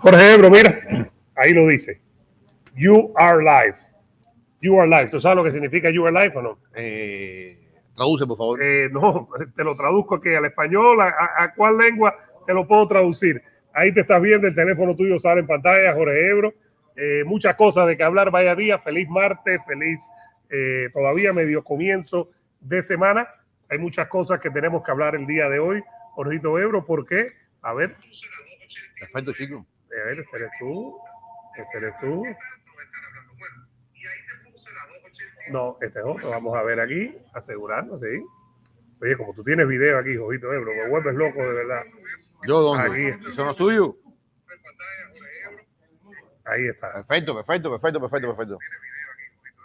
Jorge Ebro, mira, ahí lo dice. You are live. You are live. ¿Tú sabes lo que significa you are live o no? Eh, traduce, por favor. Eh, no, te lo traduzco aquí al español, a, a, cuál lengua te lo puedo traducir. Ahí te estás viendo, el teléfono tuyo sale en pantalla, Jorge Ebro. Eh, muchas cosas de que hablar, vaya día, feliz martes, feliz todavía medio comienzo de semana. Hay muchas cosas que tenemos que hablar el día de hoy, Jorgito Ebro, ¿por qué? A ver. Perfecto, chico. A ver, este eres tú. Este eres tú. No, este es otro. Vamos a ver aquí, asegurarnos, sí. Oye, como tú tienes video aquí, Jorgito Ebro, me vuelves loco de verdad. ¿Yo dónde? Aquí. ¿Son los tuyos? Ahí está. Perfecto, perfecto, perfecto, perfecto, perfecto.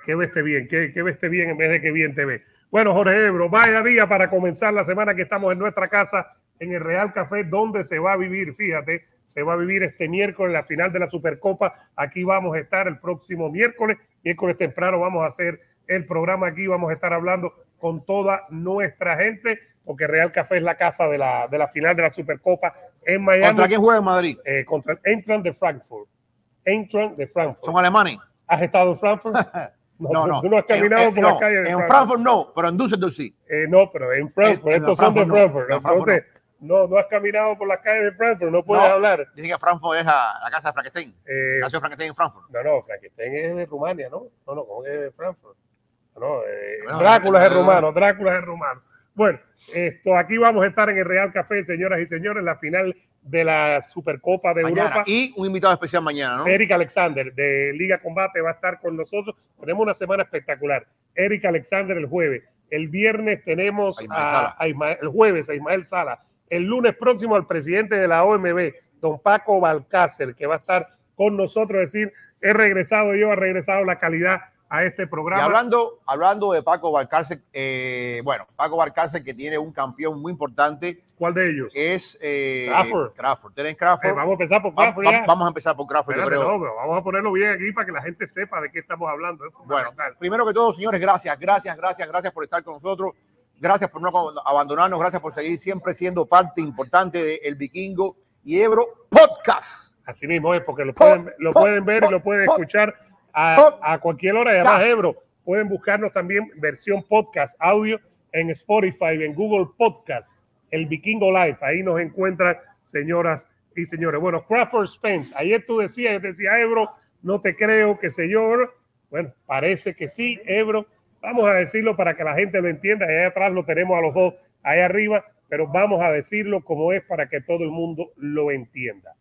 Que veste bien, que, que veste bien en vez de que bien te ve. Bueno, Jorge Ebro, vaya día para comenzar la semana que estamos en nuestra casa, en el Real Café, donde se va a vivir, fíjate, se va a vivir este miércoles la final de la Supercopa. Aquí vamos a estar el próximo miércoles, miércoles temprano vamos a hacer el programa aquí, vamos a estar hablando con toda nuestra gente, porque Real Café es la casa de la, de la final de la Supercopa en Miami. ¿Contra quién juega en Madrid? Eh, contra el Eintracht de Frankfurt. Eintracht de Frankfurt. ¿Son alemanes? ¿Has estado en Frankfurt? No, no. Tú no has caminado en- por no, las calles En Frankfurt no, pero en Düsseldorf sí. Eh, no, pero en Frankfurt, En- en estos son de Frankfurt no, Frankfurt Entonces, no. no, has caminado por las calles de Frankfurt, no puedes No. hablar. Dicen que Frankfurt es la, la casa de Frankenstein. Eh, Nació Frankenstein en Frankfurt. no, no, Frankenstein es de Rumania, ¿no? No, no, ¿cómo que es de Frankfurt? No, eh, No, Drácula no, es no, rumano, Drácula es rumano. Bueno, esto, aquí vamos a estar en el Real Café, señoras y señores, la final de la Supercopa de Mañana. Europa. Y un invitado especial mañana, ¿no? Eric Alexander de Liga Combate va a estar con nosotros. Tenemos una semana espectacular. Eric Alexander el jueves. El viernes tenemos A Ismael a, Sala. a Ismael- el jueves a Ismael Sala. El lunes próximo al presidente de la OMB, don Paco Balcácer, que va a estar con nosotros. Es decir, he regresado yo, ha regresado la calidad a este Y programa. hablando, hablando de Paco Balcárcel, eh, bueno, Paco Balcárcel que tiene un campeón muy importante ¿Cuál de ellos? es eh, Crawford. Crawford. Terence Crawford. Eh, vamos a empezar por Crawford va- vamos a empezar por Crawford, yo Espérate, creo. no, pero vamos a ponerlo bien aquí para que la gente sepa de qué estamos hablando. Es Bueno, primero que todo, señores, gracias, gracias, gracias, gracias por estar con nosotros. Gracias por no abandonarnos, gracias por seguir siempre siendo parte importante de El Vikingo y Ebro Podcast. Así mismo es, porque lo pueden, lo pueden ver y lo pueden escuchar a, a cualquier hora. Y además. Ebro, pueden buscarnos también versión podcast, audio en Spotify, en Google Podcast, el Vikingo Live. Ahí nos encuentran, señoras y señores. Bueno, Crawford Spence, ayer tú decías, yo decía, Ebro, no te creo, qué sé yo. Bueno, parece que sí, Ebro. Vamos a decirlo para que la gente lo entienda. Allá atrás lo tenemos a los dos, ahí arriba, pero vamos a decirlo como es para que todo el mundo lo entienda.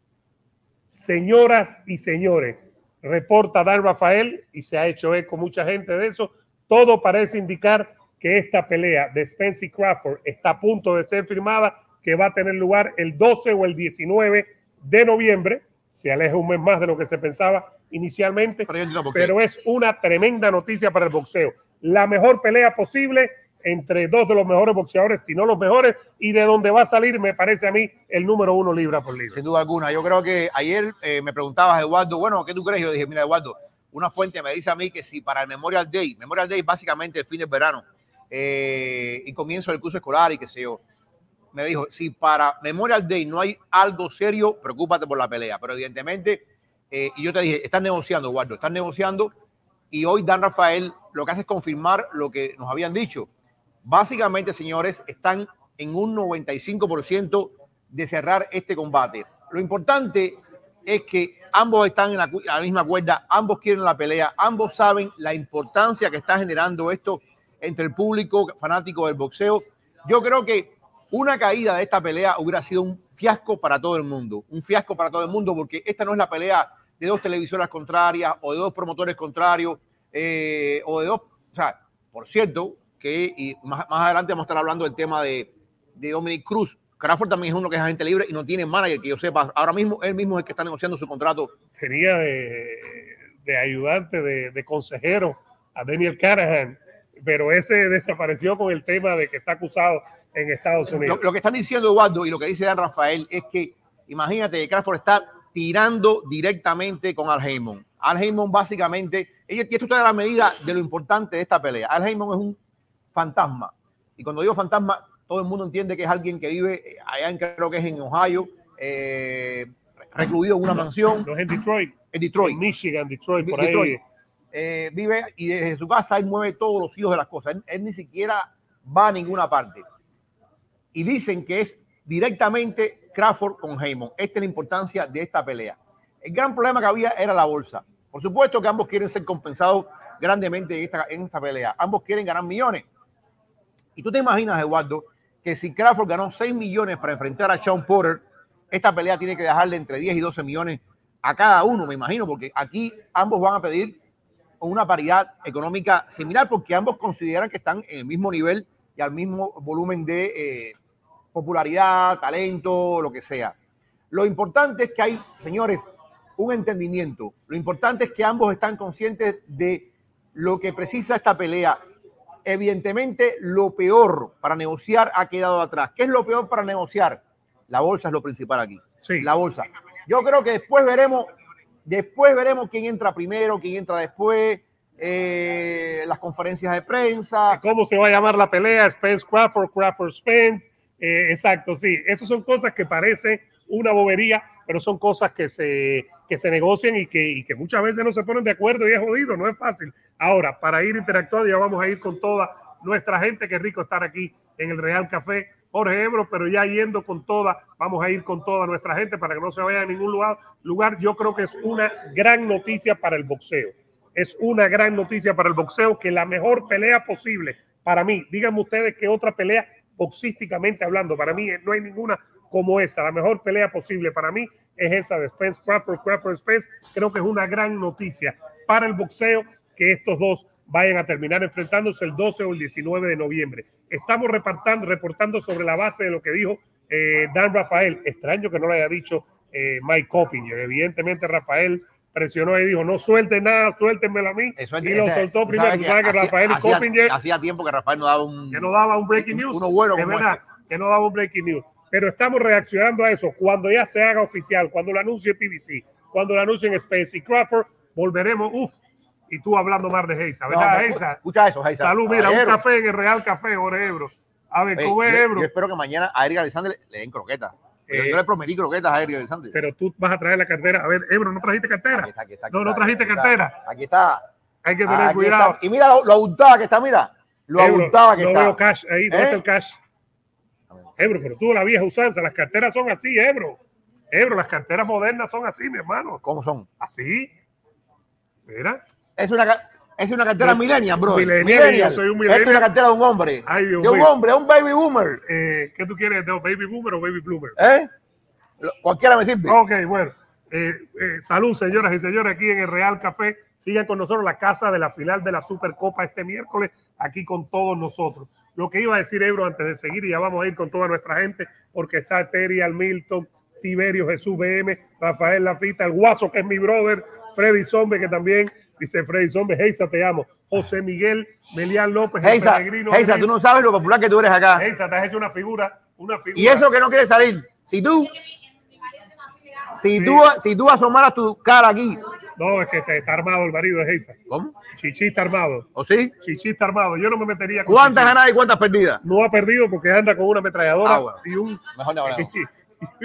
Señoras y señores, reporta Dan Rafael y se ha hecho eco mucha gente de eso. Todo parece indicar que esta pelea de Spence y Crawford está a punto de ser firmada, que va a tener lugar el 12 o el 19 de noviembre. Se aleja un mes más de lo que se pensaba inicialmente, Pero es una tremenda noticia para el boxeo. La mejor pelea posible entre dos de los mejores boxeadores, si no los mejores, y de donde va a salir, me parece a mí, el número uno libra por libra. Sin duda alguna. Yo creo que ayer eh, me preguntabas, Eduardo, bueno, ¿qué tú crees? Yo dije, mira, Eduardo, una fuente me dice a mí que si para el Memorial Day, Memorial Day básicamente el fin del verano eh, y comienzo del curso escolar y qué sé yo, me dijo, si para Memorial Day no hay algo serio, preocúpate por la pelea. Pero evidentemente, eh, y yo te dije, están negociando, Eduardo, están negociando y hoy Dan Rafael lo que hace es confirmar lo que nos habían dicho. Básicamente, señores, están en un 95% de cerrar este combate. Lo importante es que ambos están en la, a la misma cuerda, ambos quieren la pelea, ambos saben la importancia que está generando esto entre el público fanático del boxeo. Yo creo que una caída de esta pelea hubiera sido un fiasco para todo el mundo, un fiasco para todo el mundo, porque esta no es la pelea de dos televisoras contrarias o de dos promotores contrarios eh, o de dos, o sea, por cierto, que y más, más adelante vamos a estar hablando del tema de, de Dominic Cruz. Crawford también es uno que es agente libre y no tiene manager, que yo sepa. Ahora mismo él mismo es el que está negociando su contrato. tenía de, de ayudante, de, de consejero a Daniel Canahan, pero ese desapareció con el tema de que está acusado en Estados Unidos. lo que están diciendo Eduardo y lo que dice Dan Rafael es que imagínate que Crawford está tirando directamente con Al Heyman. Al Heyman básicamente, y esto está a la medida de lo importante de esta pelea. Al Heyman es un fantasma. Y cuando digo fantasma, todo el mundo entiende que es alguien que vive allá en, creo que es en Ohio, eh, recluido en una mansión No es en Detroit. en Detroit. En Michigan, Detroit, por Detroit. ahí. Eh, vive y desde su casa él mueve todos los hilos de las cosas. Él, él ni siquiera va a ninguna parte. Y dicen que es directamente Crawford con Heyman. Esta es la importancia de esta pelea. El gran problema que había era la bolsa. Por supuesto que ambos quieren ser compensados grandemente en esta, pelea. Ambos quieren ganar millones. Y tú te imaginas, Eduardo, que si Crawford ganó 6 millones para enfrentar a Sean Porter, esta pelea tiene que dejarle entre 10 y 12 millones a cada uno, me imagino, porque aquí ambos van a pedir una paridad económica similar, porque ambos consideran que están en el mismo nivel y al mismo volumen de eh, popularidad, talento, lo que sea. Lo importante es que hay, señores, un entendimiento. Lo importante es que ambos están conscientes de lo que precisa esta pelea. Evidentemente, lo peor para negociar ha quedado atrás. ¿Qué es lo peor para negociar? La bolsa es lo principal aquí. Sí. La bolsa. Yo creo que después veremos, después veremos quién entra primero, quién entra después, eh, las conferencias de prensa. ¿Cómo se va a llamar la pelea? Spence Crawford, Crawford Spence. Eh, exacto, sí. Esas son cosas que parecen una bobería, pero son cosas que se, que se negocian y que, y que muchas veces no se ponen de acuerdo y es jodido, no es fácil. Ahora, para ir interactuando, ya vamos a ir con toda nuestra gente. Qué rico estar aquí en el Real Café. Jorge Ebro, pero ya yendo con toda, vamos a ir con toda nuestra gente para que no se vaya a ningún lugar. lugar. Yo creo que es una gran noticia para el boxeo. Es una gran noticia para el boxeo que la mejor pelea posible para mí, díganme ustedes qué otra pelea boxísticamente hablando, para mí no hay ninguna como esa. La mejor pelea posible para mí es esa de Spence Crawford, Crawford Spence. Creo que es una gran noticia para el boxeo que estos dos vayan a terminar enfrentándose el 12 o el 19 de noviembre. Estamos reportando, reportando sobre la base de lo que dijo eh, Dan Rafael. Extraño que no lo haya dicho eh, Mike Coppinger. Evidentemente Rafael presionó y dijo, no suelten nada, suéltenmelo a mí. Eso es- y lo ese- soltó primero. que hacía- Rafael hacía- Coppinger Hacía tiempo que Rafael no daba un. que no daba un breaking news. Uno bueno es como verdad, este. que no daba un breaking news. Pero estamos reaccionando a eso. Cuando ya se haga oficial, cuando lo anuncie PBC, cuando lo anuncien Spence y Crawford, volveremos, uff, y tú hablando más de Heisa, No, ¿verdad, no, Heisa? Escucha eso, Heisa. Salud, mira, un café en el Real Café, Jorge Ebro. A ver, ¿cómo es Ebro? yo espero que mañana a Eric Alexander le, den croquetas. Yo- Eh, yo le prometí croquetas a Eric Alexander. Pero tú vas a traer la cartera. A ver, Ebro, ¿no trajiste cartera? Aquí está, aquí está, aquí No, no trajiste aquí está. cartera. Aquí está. Hay que tener cuidado. Y mira lo, lo abultada que está, mira. Lo Ebro, abultada que no está. veo cash ahí, ¿dónde ¿Eh? está el cash? Ebro, pero tú la vieja usanza, las carteras son así, Ebro. Ebro, las carteras modernas son así, mi hermano. ¿Cómo son? Así. Mira. Es una, es una cartera millennial, bro. millennial, yo soy un Esto es millennial. una cartera de un hombre. Ay, Dios de un mío. hombre, un baby boomer. Eh, ¿Qué tú quieres? ¿De ¿Baby Boomer o Baby Bloomer? ¿Eh? Cualquiera me sirve. Ok, bueno. Eh, eh, salud, señoras y señores, aquí en el Real Café. Sigan con nosotros la casa de la final de la Supercopa este miércoles, aquí con todos nosotros. Lo que iba a decir Ebro antes de seguir, y ya vamos a ir con toda nuestra gente, porque está Terry Milton, Tiberio Jesús BM, Rafael Lafita, el Guaso, que es mi brother, Freddy Zombe, que también dice Freddy Zombe, Heisa, te amo. José Miguel, Melian López, Heisa. Heisa, tú no sabes lo popular que tú eres acá. Heisa, te has hecho una figura, una figura. Y eso que no quiere salir. Si tú, si tú, si tú asomaras tu cara aquí. No, es que está, armado el marido de Heisa. ¿Cómo? Chichi está armado. ¿O sí? Chichi está armado. Yo no me metería con ¿Cuántas Chichi. ganadas y cuántas perdidas? No ha perdido porque anda con una ametralladora Ah, bueno. y un Mejor no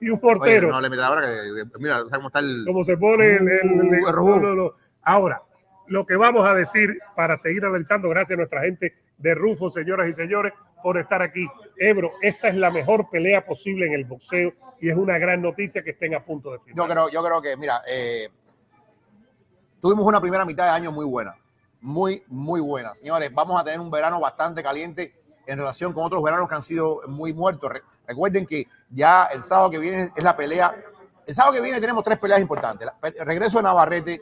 y un Oye, portero. no le metas ahora que, mira, ¿sabes cómo está el. Como se pone el, el- el- Uh, el no, no, no. Ahora, lo que vamos a decir para seguir analizando, gracias a nuestra gente de Rufo, señoras y señores, por estar aquí. Ebro, esta es la mejor pelea posible en el boxeo y es una gran noticia que estén a punto de Yo firmar. creo, yo creo que, mira, eh, tuvimos una primera mitad de año muy buena. Muy, muy buena. Señores, vamos a tener un verano bastante caliente en relación con otros veranos que han sido muy muertos. Re- recuerden que ya el sábado que viene es la pelea. El sábado que viene tenemos tres peleas importantes. Regreso de Navarrete,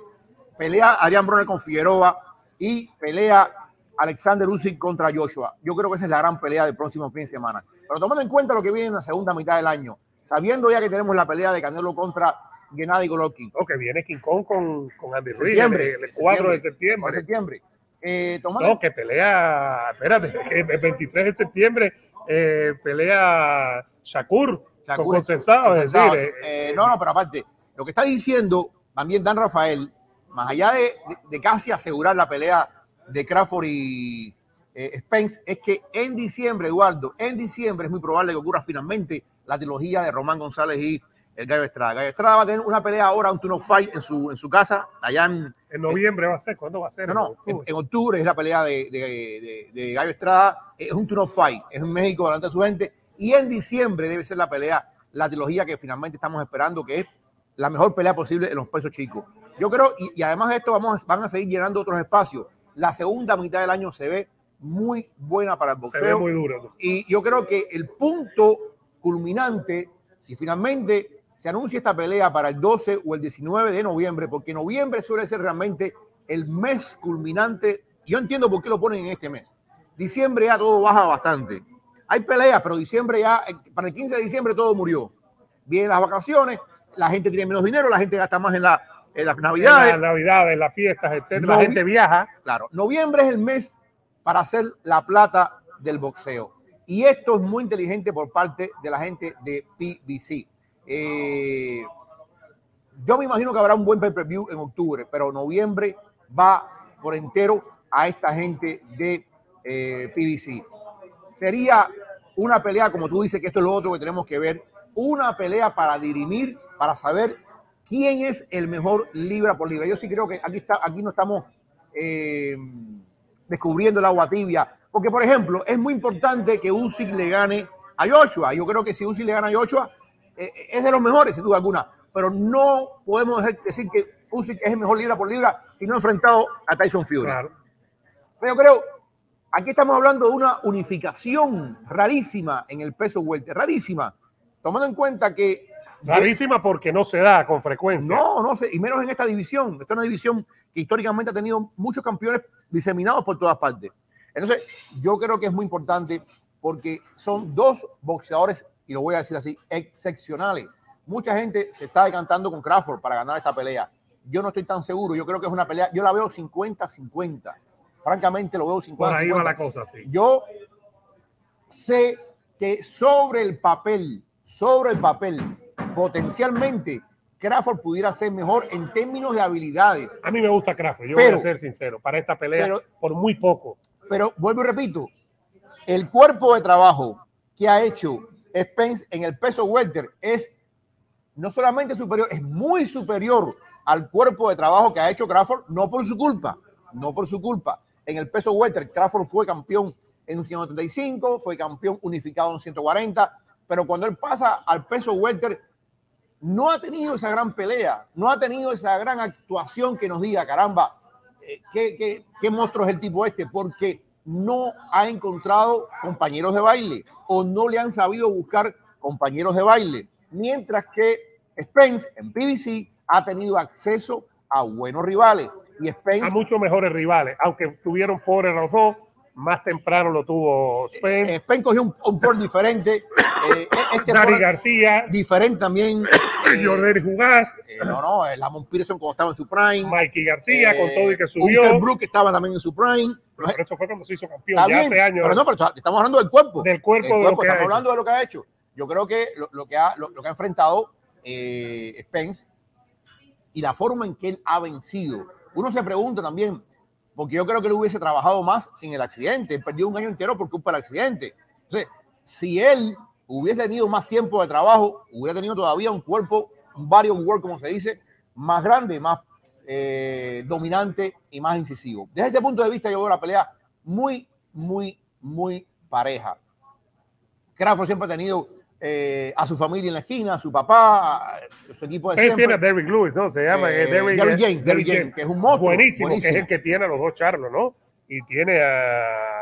pelea Adrián Broner con Figueroa y pelea Alexander Usyk contra Joshua. Yo creo que esa es la gran pelea del próximo fin de semana. Pero tomando en cuenta lo que viene en la segunda mitad del año, sabiendo ya que tenemos la pelea de Canelo contra Gennady Golovkin, que viene King Kong con, con Andy Ruiz Septiembre, el, el 4 de septiembre. en septiembre. Eh, No, que pelea, espérate, que el 23 de septiembre eh, pelea Shakur, Shakur con consensado, es decir, eh, no, no, pero aparte, lo que está diciendo también Dan Rafael, más allá de, de- de casi asegurar la pelea de Crawford y Spence, es que en diciembre, Eduardo, en diciembre es muy probable que ocurra finalmente la trilogía de Román González y el Gallo Estrada. Gallo Estrada va a tener una pelea ahora, un turno fight en su, en su casa, allá en, En noviembre va a ser, ¿cuándo va a ser? no, no, En octubre. en octubre es la pelea de, de- de- de Gallo Estrada. Es un turno fight, es en México delante de su gente. Y en diciembre debe ser la pelea, la trilogía que finalmente estamos esperando, que es la mejor pelea posible en los pesos chicos. Yo creo, y, y además de esto, vamos, van a seguir llenando otros espacios. La segunda mitad del año se ve muy buena para el Se ve boxeo. muy duro. Y yo creo que el punto culminante, si finalmente se anuncia esta pelea para el 12 o el 19 de noviembre, porque noviembre suele ser realmente el mes culminante. Yo entiendo por qué lo ponen en este mes. Diciembre ya todo baja bastante. Hay peleas, pero diciembre ya, eh, para el 15 de diciembre todo murió. Vienen las vacaciones, la gente tiene menos dinero, la gente gasta más en, la, en las En navidades. las navidades, en las fiestas, etcétera. La gente viaja. Claro, noviembre es el mes para hacer la plata del boxeo. Y esto es muy inteligente por parte de la gente de PBC. Eh, yo me imagino que habrá un buen pay-per-view en octubre, pero noviembre va por entero a esta gente de eh. Sería una pelea, como tú dices, que esto es lo otro que tenemos que ver, una pelea para dirimir, para saber quién es el mejor libra por libra. Yo sí creo que aquí, está, aquí no estamos eh, descubriendo el agua tibia, porque por ejemplo, es muy importante que Usyk le gane a Joshua. Yo creo que si Usyk le gana a Joshua, eh, es de los mejores, sin duda alguna, pero no podemos decir que Usyk es el mejor libra por libra si no ha enfrentado a Tyson Fury. Claro. Pero yo creo, aquí estamos hablando de una unificación rarísima en el peso welter, rarísima, tomando en cuenta que Rarísima porque no se da con frecuencia. no, no sé, y menos en esta división. Esta es una división que históricamente ha tenido muchos campeones diseminados por todas partes. Entonces, yo creo que es muy importante porque son dos boxeadores, y lo voy a decir así, excepcionales. Mucha gente se está decantando con Crawford para ganar esta pelea. Yo no estoy tan seguro. Yo creo que es una pelea, yo la veo 50-50. Francamente, lo veo 50-50. Por ahí va la cosa, sí. Yo sé que sobre el papel, sobre el papel, potencialmente Crawford pudiera ser mejor en términos de habilidades. A mí me gusta Crawford, yo Pero- voy a ser sincero. Para esta pelea, pero- por muy poco. Pero vuelvo y repito, el cuerpo de trabajo que ha hecho Spence en el peso welter es no solamente superior, es muy superior al cuerpo de trabajo que ha hecho Crawford, no por su culpa, no por su culpa. En el peso welter, Crawford fue campeón en 135, fue campeón unificado en 140, pero cuando él pasa al peso welter, no ha tenido esa gran pelea, no ha tenido esa gran actuación que nos diga, caramba, eh, ¿qué, qué, qué monstruo es el tipo este? Porque no ha encontrado compañeros de baile o no le han sabido buscar compañeros de baile. Mientras que Spence en PBC ha tenido acceso a buenos rivales. Y Spence A muchos mejores rivales. Aunque tuvieron pobres los dos, más temprano lo tuvo Spence. eh, Spence cogió un, un por diferente. eh, este Dani por García, diferente también. eh, Jordan Jugás, eh, no, no, el Lamont Pearson cuando estaba en su prime. Mikey García, eh, con todo y que subió. Uncle Brook estaba también en su prime. Pero eso fue cuando se hizo campeón, ya bien, hace años. pero no, pero estamos hablando del cuerpo. Del cuerpo, El de lo que ha estamos hecho. hablando de lo que ha hecho. Yo creo que lo, lo que, ha, lo, lo que ha enfrentado eh, Spence y la forma en que él ha vencido. Uno se pregunta también, porque yo creo que él hubiese trabajado más sin el accidente. Él perdió un año entero por culpa del accidente. Entonces, si él hubiese tenido más tiempo de trabajo, hubiera tenido todavía un cuerpo, un varios work, como se dice, más grande, más eh, dominante y más incisivo. Desde ese punto de vista, yo veo la pelea muy, muy, muy pareja. Crawford siempre ha tenido eh, a su familia en la esquina, a su papá, a su equipo de Spence tiene a siempre. Derrick Lewis, ¿no? Se llama Eh, Derrick, Derrick James, Derrick James, que es un monstruo, Buenísimo, que es el que tiene a los dos charlos, ¿no? Y tiene a.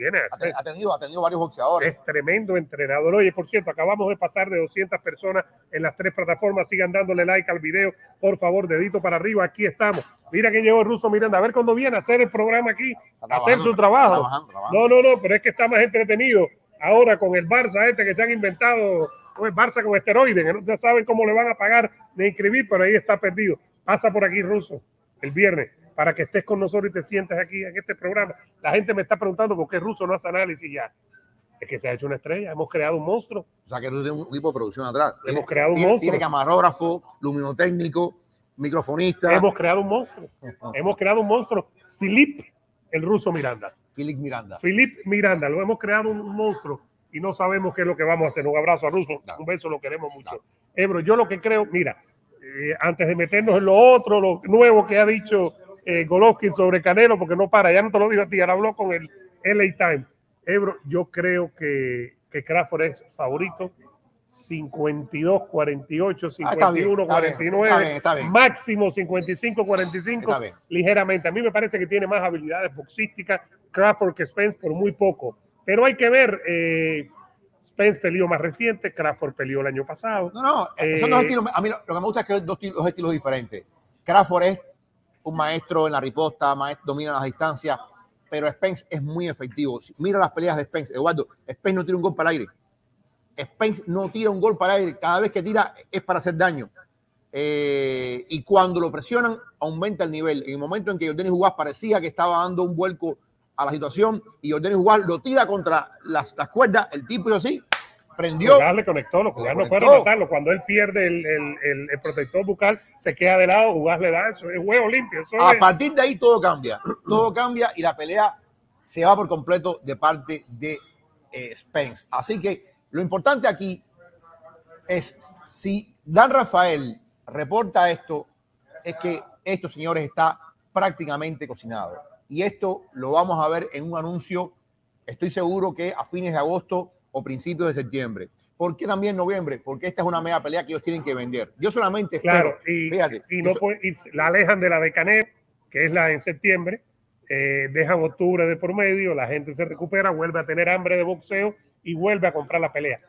Tiene Ha, te- ha tenido, ha tenido varios boxeadores. Es tremendo entrenador. Oye, por cierto, acabamos de pasar de 200 personas en las tres plataformas. Sigan dándole like al video, por favor, dedito para arriba. Aquí estamos. Mira que llegó el ruso Miranda. A ver cuándo viene a hacer el programa aquí, a hacer su trabajo. trabajando, trabajando. No, no, no, pero es que está más entretenido ahora con el Barça este que se han inventado, el Barça con esteroides, que no ya saben cómo le van a pagar de inscribir, pero ahí está perdido. Pasa por aquí, Ruso, el viernes, para que estés con nosotros y te sientes aquí en este programa. La gente me está preguntando por qué Ruso no hace análisis ya. Es que se ha hecho una estrella, hemos creado un monstruo. O sea, que no tiene un equipo de producción atrás. Hemos creado un tiene, monstruo. Tiene camarógrafo, luminotécnico, microfonista. Hemos creado un monstruo. Hemos creado un monstruo. Philip, el ruso Miranda. Philip Miranda. Philip Miranda, lo hemos creado un monstruo y no sabemos qué es lo que vamos a hacer. Un abrazo a Claro. un beso, lo queremos mucho. Claro. Ebro, yo lo que creo, mira, eh, antes de meternos en lo otro, lo nuevo que ha dicho eh, Golovkin sobre Canelo, porque no para, ya no te lo digo a ti, ahora habló con el LA Times. Ebro, yo creo que, que Crawford es favorito. 52, 48, 51, 49, máximo 55, 45, ligeramente. A mí me parece que tiene más habilidades boxísticas Crawford que Spence por muy poco. Pero hay que ver, eh, Spence peleó más reciente, Crawford peleó el año pasado. No, no, son dos eh, estilos. A mí lo, que me gusta es que son dos, dos estilos diferentes. Crawford es un maestro en la riposta, maestro, domina las distancias, pero Spence es muy efectivo. Mira las peleas de Spence. Eduardo, Spence no tira un golpe al aire. Spence no tira un golpe al aire. Cada vez que tira es para hacer daño. Eh, y cuando lo presionan, aumenta el nivel. En el momento en que Jordan Jugas parecía que estaba dando un vuelco a la situación y Jordan Jugas lo tira contra las, las cuerdas, el tipo y así prendió. Le conectó, lo no fue a matarlo. Cuando él pierde el, el, el, protector bucal, se queda de lado, Jugar le da eso, es huevo limpio. a partir de ahí todo cambia, todo cambia y la pelea se va por completo de parte de eh, Spence. Así que lo importante aquí es si Dan Rafael reporta esto, es que esto, señores, está prácticamente cocinado. Y esto lo vamos a ver en un anuncio, estoy seguro que a fines de agosto o principios de septiembre. ¿Por qué también noviembre? Porque esta es una media pelea que ellos tienen que vender. Yo solamente claro, y, y, no la alejan de la de Canet, que es la en septiembre, eh, dejan octubre de por medio, la gente se recupera, vuelve a tener hambre de boxeo y vuelve a comprar la pelea.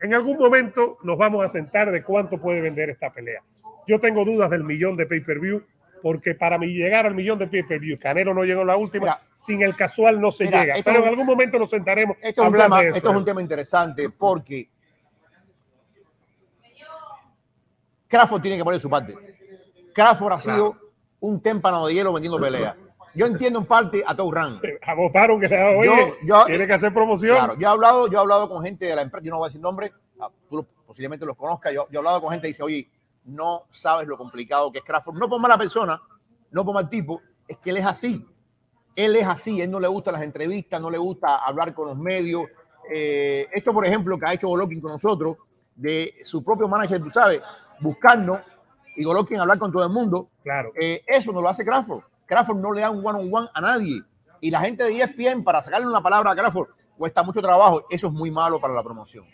En algún momento nos vamos a sentar de cuánto puede vender esta pelea. Yo tengo dudas del millón de pay-per-view, porque para mí llegar al millón de pay-per-view, Canelo no llegó a la última, sin el casual no se llega. Pero en algún momento nos sentaremos. Esto, es un, tema, esto es un tema interesante porque Crawford tiene que poner su parte. Crawford ha sido un témpano de hielo vendiendo peleas yo entiendo en parte a Tow Run. Aboparon que le da hoy. tiene que hacer promoción. Claro, yo he hablado, yo he hablado con gente de la empresa, yo no voy a decir nombre, ah, tú posiblemente los conozcas, yo, yo, he hablado con gente y dice, oye, no sabes lo complicado que es Crawford. No por mala persona, no por mal tipo, es que él es así. Él es así, él no le gustan las entrevistas, no le gusta hablar con los medios. Eh, esto, por ejemplo, que ha hecho Golovkin con nosotros, de su propio manager, tú sabes, buscarnos y Golovkin hablar con todo el mundo. Claro. Eh, eso no lo hace Crawford. Crawford no le da un one-on-one a nadie. Y la gente de ESPN, para sacarle una palabra a Crawford, cuesta mucho trabajo. Eso es muy malo para la promoción.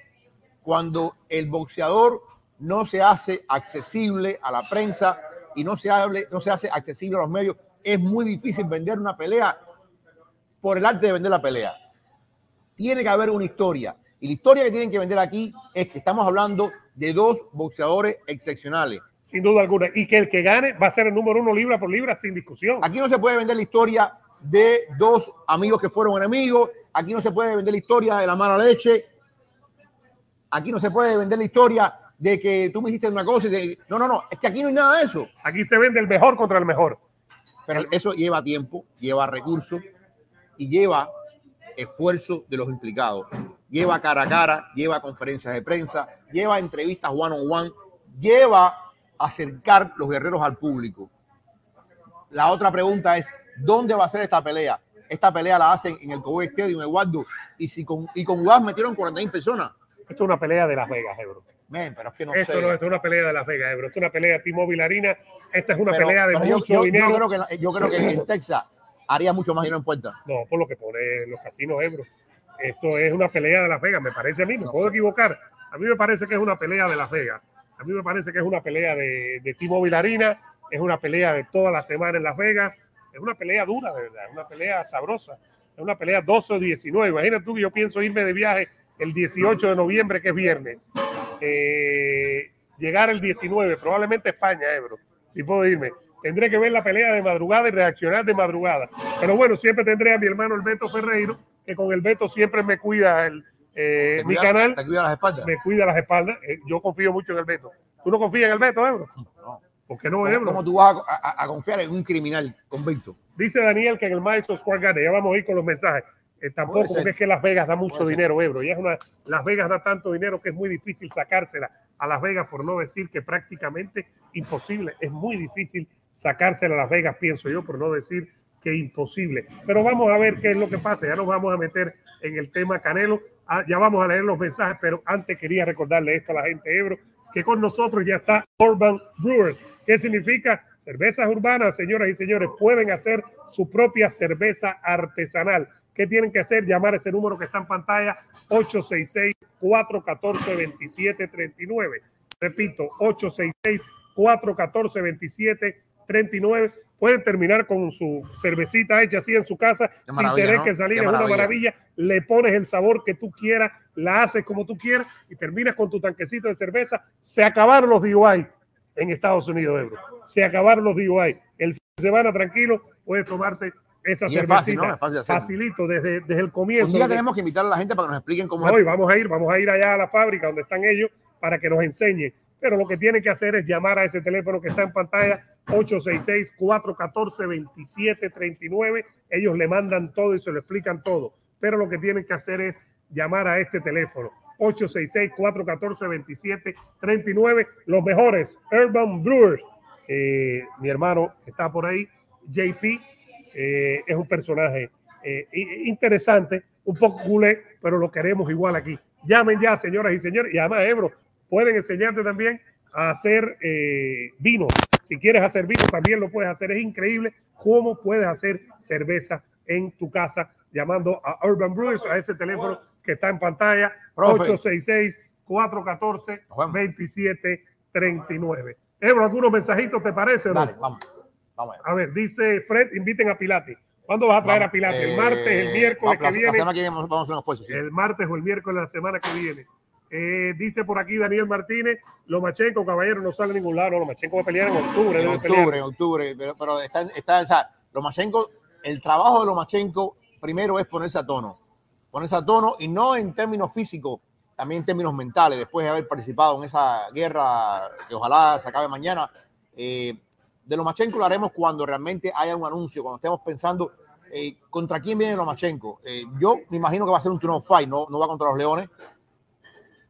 Cuando el boxeador no se hace accesible a la prensa y no se, hable, no se hace accesible a los medios, es muy difícil vender una pelea por el arte de vender la pelea. Tiene que haber una historia. Y la historia que tienen que vender aquí es que estamos hablando de dos boxeadores excepcionales sin duda alguna. Y que el que gane va a ser el número uno libra por libra sin discusión. Aquí no se puede vender la historia de dos amigos que fueron enemigos. Aquí no se puede vender la historia de la mala leche. Aquí no se puede vender la historia de que tú me hiciste una cosa y de... No, no, no. Es que aquí no hay nada de eso. Aquí se vende el mejor contra el mejor. Pero eso lleva tiempo, lleva recursos y lleva esfuerzo de los implicados. Lleva cara a cara, lleva conferencias de prensa, lleva entrevistas one on one, lleva acercar los guerreros al público. La otra pregunta es, ¿dónde va a ser esta pelea? Esta pelea la hacen en el Cowboy Stadium, Eduardo, y, si con, y con UAS metieron 41 personas. Esto es una pelea de Las Vegas, Ebro. Pero es que no esto No, esto es una pelea de Las Vegas, Ebro. Esto es una pelea de T-Mobile Harina. Esta es una pelea de mucho dinero. Yo creo, que, yo creo que en Texas haría mucho más dinero en puerta. No, por lo que pone los casinos, Ebro. Esto es una pelea de Las Vegas, me parece a mí, me puedo equivocar. A mí me parece que es una pelea de Las Vegas. A mí me parece que es una pelea de, de Timo Vilarina, es una pelea de toda la semana en Las Vegas, es una pelea dura, de verdad, es una pelea sabrosa, es una pelea 12 o 19. Imagínate tú que yo pienso irme de viaje el 18 de noviembre, que es viernes. Eh, llegar el 19, probablemente España, Ebro, si puedo irme. Tendré que ver la pelea de madrugada y reaccionar de madrugada. Pero bueno, siempre tendré a mi hermano el Beto Ferreiro, que con el Beto siempre me cuida el, eh, mi canal cuida las espaldas. me cuida las espaldas. Eh, yo confío mucho en el Beto. ¿Tú no confías en el Beto, Ebro? No. ¿Por qué no, Ebro? ¿Cómo tú vas a, confiar en un criminal convicto? Dice Daniel que en el Madison Square Garden, ya vamos a ir con los mensajes. Eh, tampoco porque es que Las Vegas da mucho dinero, Ebro. Y es una, Las Vegas da tanto dinero que es muy difícil sacársela a Las Vegas, por no decir que prácticamente imposible. Es muy difícil sacársela a Las Vegas, pienso yo, por no decir que imposible. Pero vamos a ver qué es lo que pasa. Ya nos vamos a meter en el tema Canelo. Ah, ya vamos a leer los mensajes, pero antes quería recordarle esto a la gente Ebro, que con nosotros ya está Urban Brewers. ¿Qué significa? Cervezas urbanas, señoras y señores, pueden hacer su propia cerveza artesanal. ¿Qué tienen que hacer? Llamar a ese número que está en pantalla, 866-414-2739. Repito, 866-414-2739. Pueden terminar con su cervecita hecha así en su casa sin tener ¿no? que salir. Qué es una maravilla. Le pones el sabor que tú quieras, la haces como tú quieras y terminas con tu tanquecito de cerveza. Se acabaron los DUI en Estados Unidos, Ebro. Se acabaron los DUI. El fin de semana tranquilo, puedes tomarte esa Y es fácil, ¿no? Es fácil de. Facilito, desde, desde el comienzo. Un día tenemos que invitar a la gente para que nos expliquen cómo Hoy es. vamos a ir, vamos a ir allá a la fábrica donde están ellos para que nos enseñen. Pero lo que tienen que hacer es llamar a ese teléfono que está en pantalla, 866-414-2739. Ellos le mandan todo y se lo explican todo. Pero lo que tienen que hacer es llamar a este teléfono, 866-414-2739. Los mejores, Urban Brewers. Eh, mi hermano está por ahí, JP, eh, es un personaje eh, interesante, un poco culé, pero lo queremos igual aquí. Llamen ya, señoras y señores, y además, Ebro, pueden enseñarte también a hacer eh, vino. Si quieres hacer vino, también lo puedes hacer. Es increíble cómo puedes hacer cerveza en tu casa llamando a Urban Brewers a ese teléfono que está en pantalla, Profe. 866-414-2739. Ebro, algunos mensajitos, ¿te parece? no? Dale, vamos. Vamos allá. A ver, dice Fred, inviten a Pilati. ¿Cuándo vas a traer Vamos. a Pilati? ¿El Eh, martes, el miércoles vamos, que viene? La que vamos vamos a esfuerzo. sí. El martes o el miércoles de la semana que viene. Eh, dice por aquí Daniel Martínez, Lomachenko, caballero, no sale a ningún lado. No, Lomachenko va a pelear en octubre. En octubre, en octubre. Pero, pero está, está, o sea, Lomachenko, el trabajo de Lomachenko primero es ponerse a tono. Ponerse a tono y no en términos físicos, también en términos mentales, después de haber participado en esa guerra que ojalá se acabe mañana. Eh, de Lomachenko lo haremos cuando realmente haya un anuncio, cuando estemos pensando eh, contra quién viene Lomachenko. Eh, yo me imagino que va a ser un turno fight, no, no va contra los Leones,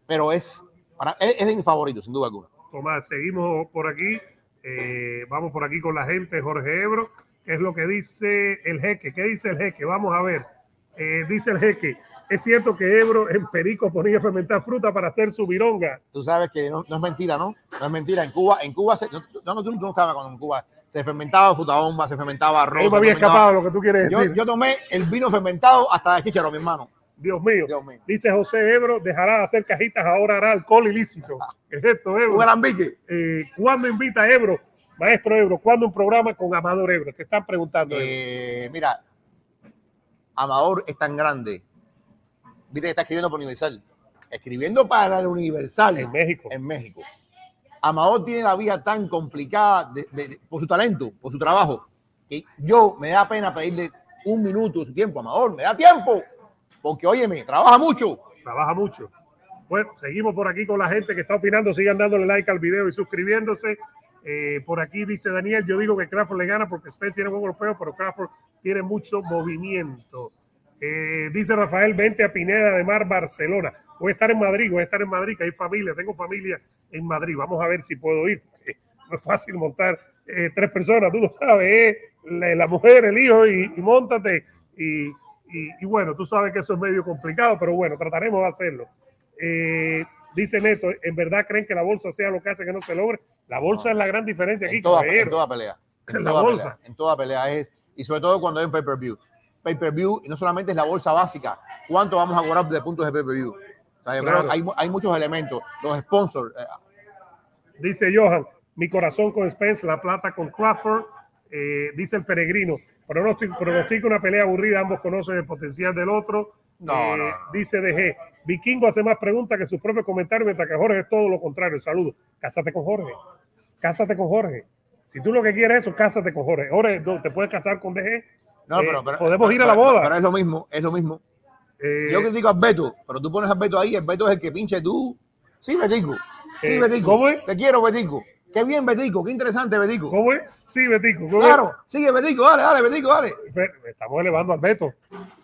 pero es, para, es, de mis favoritos, sin duda alguna. Tomás, seguimos por aquí. Eh, vamos por aquí con la gente, Jorge Ebro. ¿Qué es lo que dice el jeque? ¿Qué dice el jeque? Vamos a ver. Eh, dice el jeque, es cierto que Ebro en Perico ponía a fermentar fruta para hacer su vironga. tú sabes que no, no es mentira, ¿no? No es mentira. En Cuba, en Cuba, se, no, no, tú no estabas cuando en Cuba se fermentaba frutabomba, se fermentaba arroz. Ahí me había escapado lo que tú quieres decir. yo tomé el vino fermentado hasta de chícharo, mi hermano. Dios mío. Dios mío. Dice José Ebro, dejará de hacer cajitas, ahora hará alcohol ilícito. ¿Qué es esto, Ebro? Eh, ¿Cuándo invita a Ebro? Maestro Ebro, ¿cuándo un programa con Amador Ebro? Te están preguntando. Eh, mira, Amador es tan grande. Viste que está escribiendo por Universal. Escribiendo para el Universal en México. en México. Amador tiene la vida tan complicada de- de- por su talento, por su trabajo, que yo me da pena pedirle un minuto de su tiempo. Amador, me da tiempo. Porque, óyeme, trabaja mucho. Trabaja mucho. Bueno, seguimos por aquí con la gente que está opinando. Sigan dándole like al video y suscribiéndose. Eh, por aquí dice Daniel, yo digo que Crawford le gana porque Spence tiene buen europeo, pero Crawford tiene mucho movimiento. Eh, dice Rafael, vente a Pineda de Mar, Barcelona. Voy a estar en Madrid, voy a estar en Madrid, que hay familia, tengo familia en Madrid. Vamos a ver si puedo ir. No es fácil montar eh, tres personas, tú lo sabes, eh, la, la mujer, el hijo y, y montate. Y, y- y bueno, tú sabes que eso es medio complicado, pero bueno, trataremos de hacerlo. Eh, dice Neto, ¿en verdad creen que la bolsa sea lo que hace que no se logre? La bolsa No. es la gran diferencia aquí, En toda, caballero. en toda pelea. En La toda bolsa. pelea. En toda pelea es. Y sobre todo cuando hay un pay-per-view. Pay-per-view, y no solamente es la bolsa básica. ¿Cuánto vamos a cobrar de puntos de pay-per-view? O sea, Claro. hay, mu- hay muchos elementos. Los sponsors. eh, Dice Johan, mi corazón con Spence, la plata con Crawford. Eh, dice el peregrino, pronóstico, pronostica una pelea aburrida, ambos conocen el potencial del otro. No, Eh, no, no. Dice DG, Vikingo hace más preguntas que sus propios comentarios, mientras que Jorge es todo lo contrario. Saludos. Cásate con Jorge. Cásate con Jorge. Si tú lo que quieres es eso, cásate con Jorge. Jorge, te puedes casar con DG. No, Eh, pero, pero- podemos pero- ir a la boda. Pero es lo mismo, es lo mismo. Eh, Yo critico a Beto, pero tú pones a Beto ahí, el Beto es el que pinche tú. Sí, Betico. Sí, Eh, Betico. ¿cómo es? Te quiero, Betico. Qué bien, Betico. Qué interesante, Betico. ¿Cómo es? Sí, Betico. ¿cómo es? Claro, sigue, Betico. Dale, dale, Betico, dale. Estamos elevando al Beto.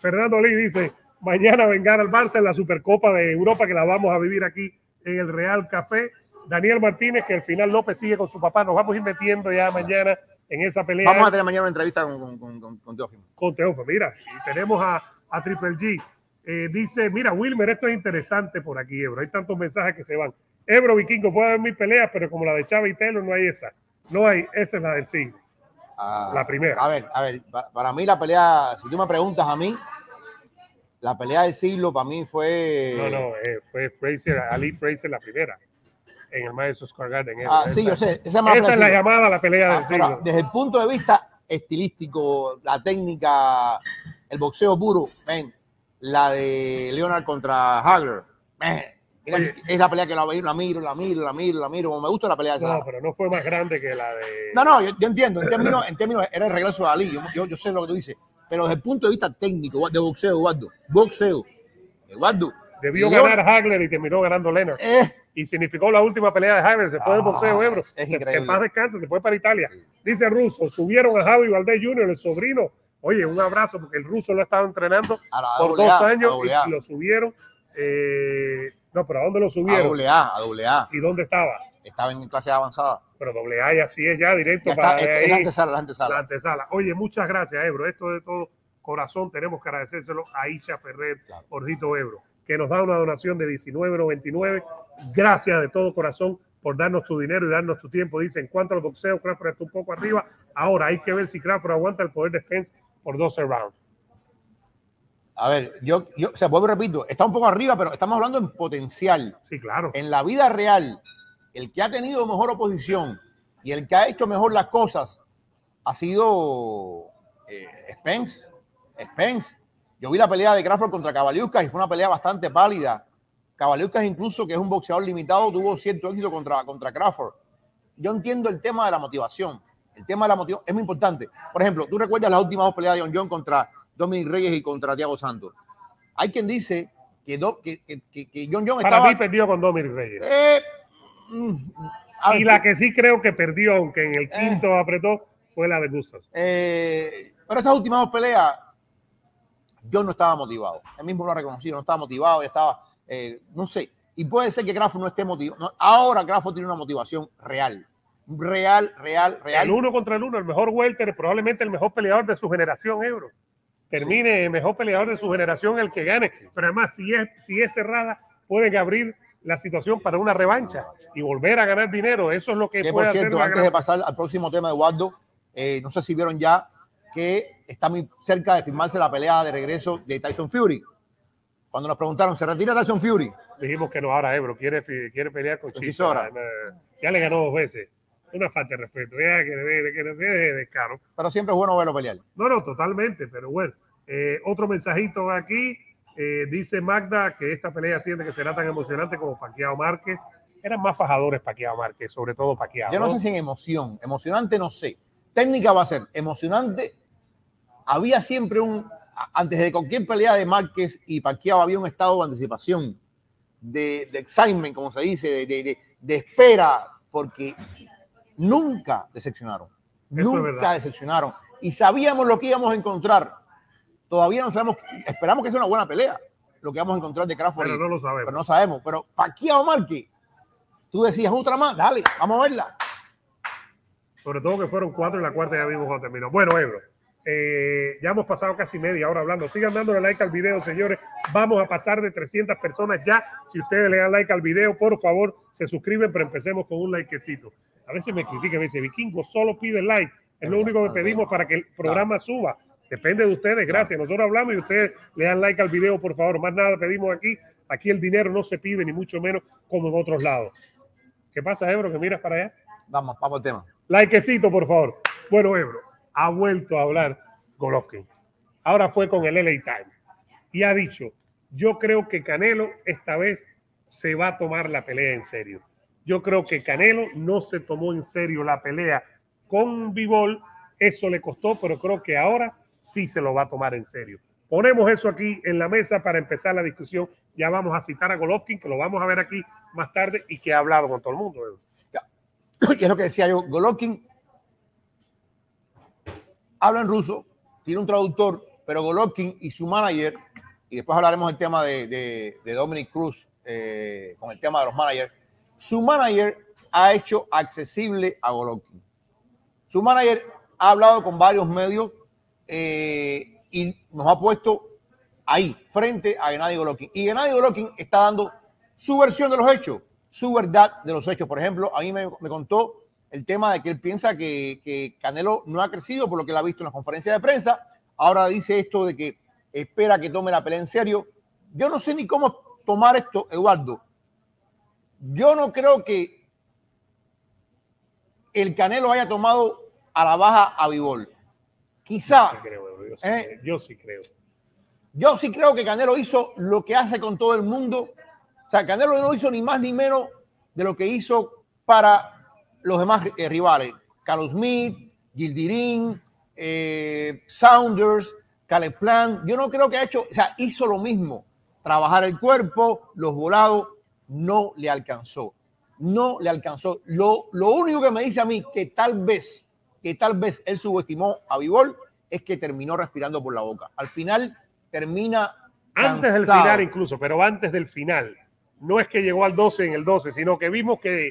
Fernando Lee dice, mañana vengar al Barça en la Supercopa de Europa que la vamos a vivir aquí en el Real Café. Daniel Martínez, que al final López sigue con su papá. Nos vamos a ir metiendo ya mañana en esa pelea Vamos a tener mañana una entrevista con, con, con, con- Teófimo. con Teófilo. Mira, y tenemos a, a Triple G. Eh, dice, mira, Wilmer, esto es interesante por aquí, Ebro. Hay tantos mensajes que se van. Ebro Vikingo, puede haber mil peleas, pero como la de Chávez y Taylor, no hay esa. No hay, esa es la del siglo. Ah, La primera. A ver, a ver, pa- para, mí la pelea, si tú me preguntas a mí, la pelea del siglo para mí fue. No, no, eh, fue Fraser, Ali Fraser la primera. En el Madison Square Garden. Ah, Esa- sí, yo sé. Esa, me Esa es la del llamada la pelea del Ah, pero siglo. desde el punto de vista estilístico, la técnica, el boxeo puro, ven, la de Leonard contra Hagler, mira, Oye. es la pelea que la, la miro, la miro, la miro, la miro, como me gusta la pelea esa. No, pero no fue más grande que la de. No, no, yo, yo entiendo, en términos, en términos, era el regreso de Ali, yo, yo, yo sé lo que tú dices, pero desde el punto de vista técnico, de boxeo, Eduardo, boxeo, Eduardo, Debió ganar Hagler y terminó ganando Leonard. eh, Y significó la última pelea de Hagler. Se fue de Ah, boxeo, Ebro. es increíble. Que en paz descanse, se fue para Italia. Dice Russo, subieron a Javi Valdés Jr., el sobrino. Oye, un abrazo, porque el ruso lo ha estado entrenando por dos A, años y, A, y lo subieron. Eh, no, pero ¿a dónde lo subieron? A, a doble A, ¿Y dónde estaba? estaba en clase avanzada. Pero doble A y así es ya, directo Ya para está, es, es la antesala, la antesala. la antesala. Oye, muchas gracias, Ebro. Esto de todo corazón tenemos que agradecérselo a Icha Ferrer, Claro. Jorgito Ebro, que nos da una donación de 19.99. Gracias de todo corazón por darnos tu dinero y darnos tu tiempo. Dice, en cuanto al boxeo, Crawford está un poco arriba. Ahora hay que ver si Crawford aguanta el poder de Spence por 12 rounds. A ver, yo, yo, o sea, vuelvo y repito, está un poco arriba, pero estamos hablando en potencial. Sí, claro. En la vida real, el que ha tenido mejor oposición y el que ha hecho mejor las cosas ha sido eh, Spence. Spence. Yo vi la pelea de Crawford contra Cavaliuskas y fue una pelea bastante pálida. Cavaliuskas incluso, que es un boxeador limitado, tuvo cierto éxito contra, contra Crawford. Yo entiendo el tema de la motivación. El tema de la motivación es muy importante. Por ejemplo, tú recuerdas las últimas dos peleas de John John contra Dominic Reyes y contra Thiago Santos. Hay quien dice que, Do- que, que, que- que John John Para estaba... mí perdió con Dominic Reyes. Eh, mm, Y la que sí creo que perdió, aunque en el Eh. quinto apretó, fue la de Gustafsson. eh, pero esas últimas dos peleas, yo no estaba motivado. Él mismo lo ha reconocido, no estaba motivado, ya estaba, eh, no sé. Y puede ser que Crawford no esté motivado. No, ahora Crawford tiene una motivación real. Real, real, real. El uno contra el uno, el mejor welter, probablemente el mejor peleador de su generación, Ebro. Termine el mejor peleador de su generación el que gane. Pero además, si es, si es cerrada, pueden abrir la situación para una revancha y volver a ganar dinero. Eso es lo que que puede por cierto, antes gran- de pasar al próximo tema, Eduardo, eh, no sé si vieron ya que está muy cerca de firmarse la pelea de regreso de Tyson Fury. Cuando nos preguntaron, ¿se retira Tyson Fury? Dijimos que no, ahora Ebro quiere, quiere pelear con Chisora. Ya le ganó dos veces. Una falta de respeto. Ya que, que- de descaro. Pero siempre es bueno verlo pelear. No, no, totalmente, pero bueno. Eh, otro mensajito aquí. eh, dice Magda que esta pelea siente que será tan emocionante como Paquiao Márquez. Eran más fajadores Paquiao Márquez, sobre todo Paquiao. Yo no ¿no? sé si en emoción, emocionante no sé. Técnica va a ser emocionante. Había siempre un, antes de cualquier pelea de Márquez y Pacquiao había un estado de anticipación, de, de excitement, como se dice, de, de- de- de espera, porque nunca decepcionaron. Eso nunca decepcionaron. Y sabíamos lo que íbamos a encontrar. Todavía no sabemos, esperamos que sea una buena pelea, lo que vamos a encontrar de Crawford. pero no lo sabemos. pero no sabemos. Pero Pacquiao Márquez, tú decías otra más, dale, vamos a verla. Sobre todo que fueron cuatro y la cuarta ya vimos cuando terminó. Bueno, Ebro, eh, ya hemos pasado casi media hora hablando. Sigan dándole like al video, señores. Vamos a pasar de 300 personas ya. Si ustedes le dan like al video, por favor, se suscriben, pero empecemos con un likecito. A veces me critican, me dice, Vikingo, solo pide like. Es lo único que pedimos para que el programa suba. Depende de ustedes, gracias. Nosotros hablamos y ustedes le dan like al video, por favor. Más nada pedimos aquí. Aquí el dinero no se pide, ni mucho menos como en otros lados. ¿Qué pasa, Ebro, que miras para allá? Vamos, vamos al tema. Likecito, por favor. Bueno, Ebro, ha vuelto a hablar Golovkin. Ahora fue con el LA Times y ha dicho, yo creo que Canelo esta vez se va a tomar la pelea en serio. Yo creo que Canelo no se tomó en serio la pelea con Bivol. Eso le costó, pero creo que ahora sí se lo va a tomar en serio. Ponemos eso aquí en la mesa para empezar la discusión. Ya vamos a citar a Golovkin, que lo vamos a ver aquí más tarde y que ha hablado con todo el mundo. Y es lo que decía yo, Golovkin habla en ruso, tiene un traductor, pero Golovkin y su manager, y después hablaremos del tema de, de, de Dominic Cruz, eh, con el tema de los managers, su manager ha hecho accesible a Golovkin. Su manager ha hablado con varios medios eh, y nos ha puesto ahí, frente a Gennady Golovkin. Y Gennady Golovkin está dando su versión de los hechos, su verdad de los hechos. Por ejemplo, a mí me, me contó el tema de que él piensa que, que, Canelo no ha crecido por lo que él ha visto en la conferencia de prensa. Ahora dice esto de que espera que tome la pelea en serio. Yo no sé ni cómo tomar esto, Eduardo. Yo no creo que el Canelo haya tomado a la baja a Vivol. Quizá. Yo sí creo, yo sí, ¿eh? yo sí creo. Yo sí creo que Canelo hizo lo que hace con todo el mundo. O sea, Canelo no hizo ni más ni menos de lo que hizo para los demás eh, rivales. Carlos Smith, Gildirín, eh, Saunders, Caleb Plant. Yo no creo que ha hecho, o sea, hizo lo mismo. Trabajar el cuerpo, los volados, no le alcanzó. No le alcanzó. Lo, lo único que me dice a mí que tal vez, que tal vez él subestimó a Vivol es que terminó respirando por la boca. Al final termina. Antes del final, incluso, pero antes del final. No es que llegó al 12 en el 12, sino que vimos que,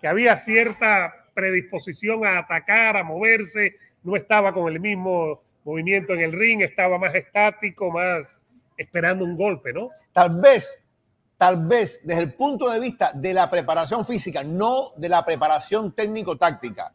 que había cierta predisposición a atacar, a moverse. No estaba con el mismo movimiento en el ring, estaba más estático, más esperando un golpe, ¿no? Tal vez, tal vez desde el punto de vista de la preparación física, no de la preparación técnico-táctica,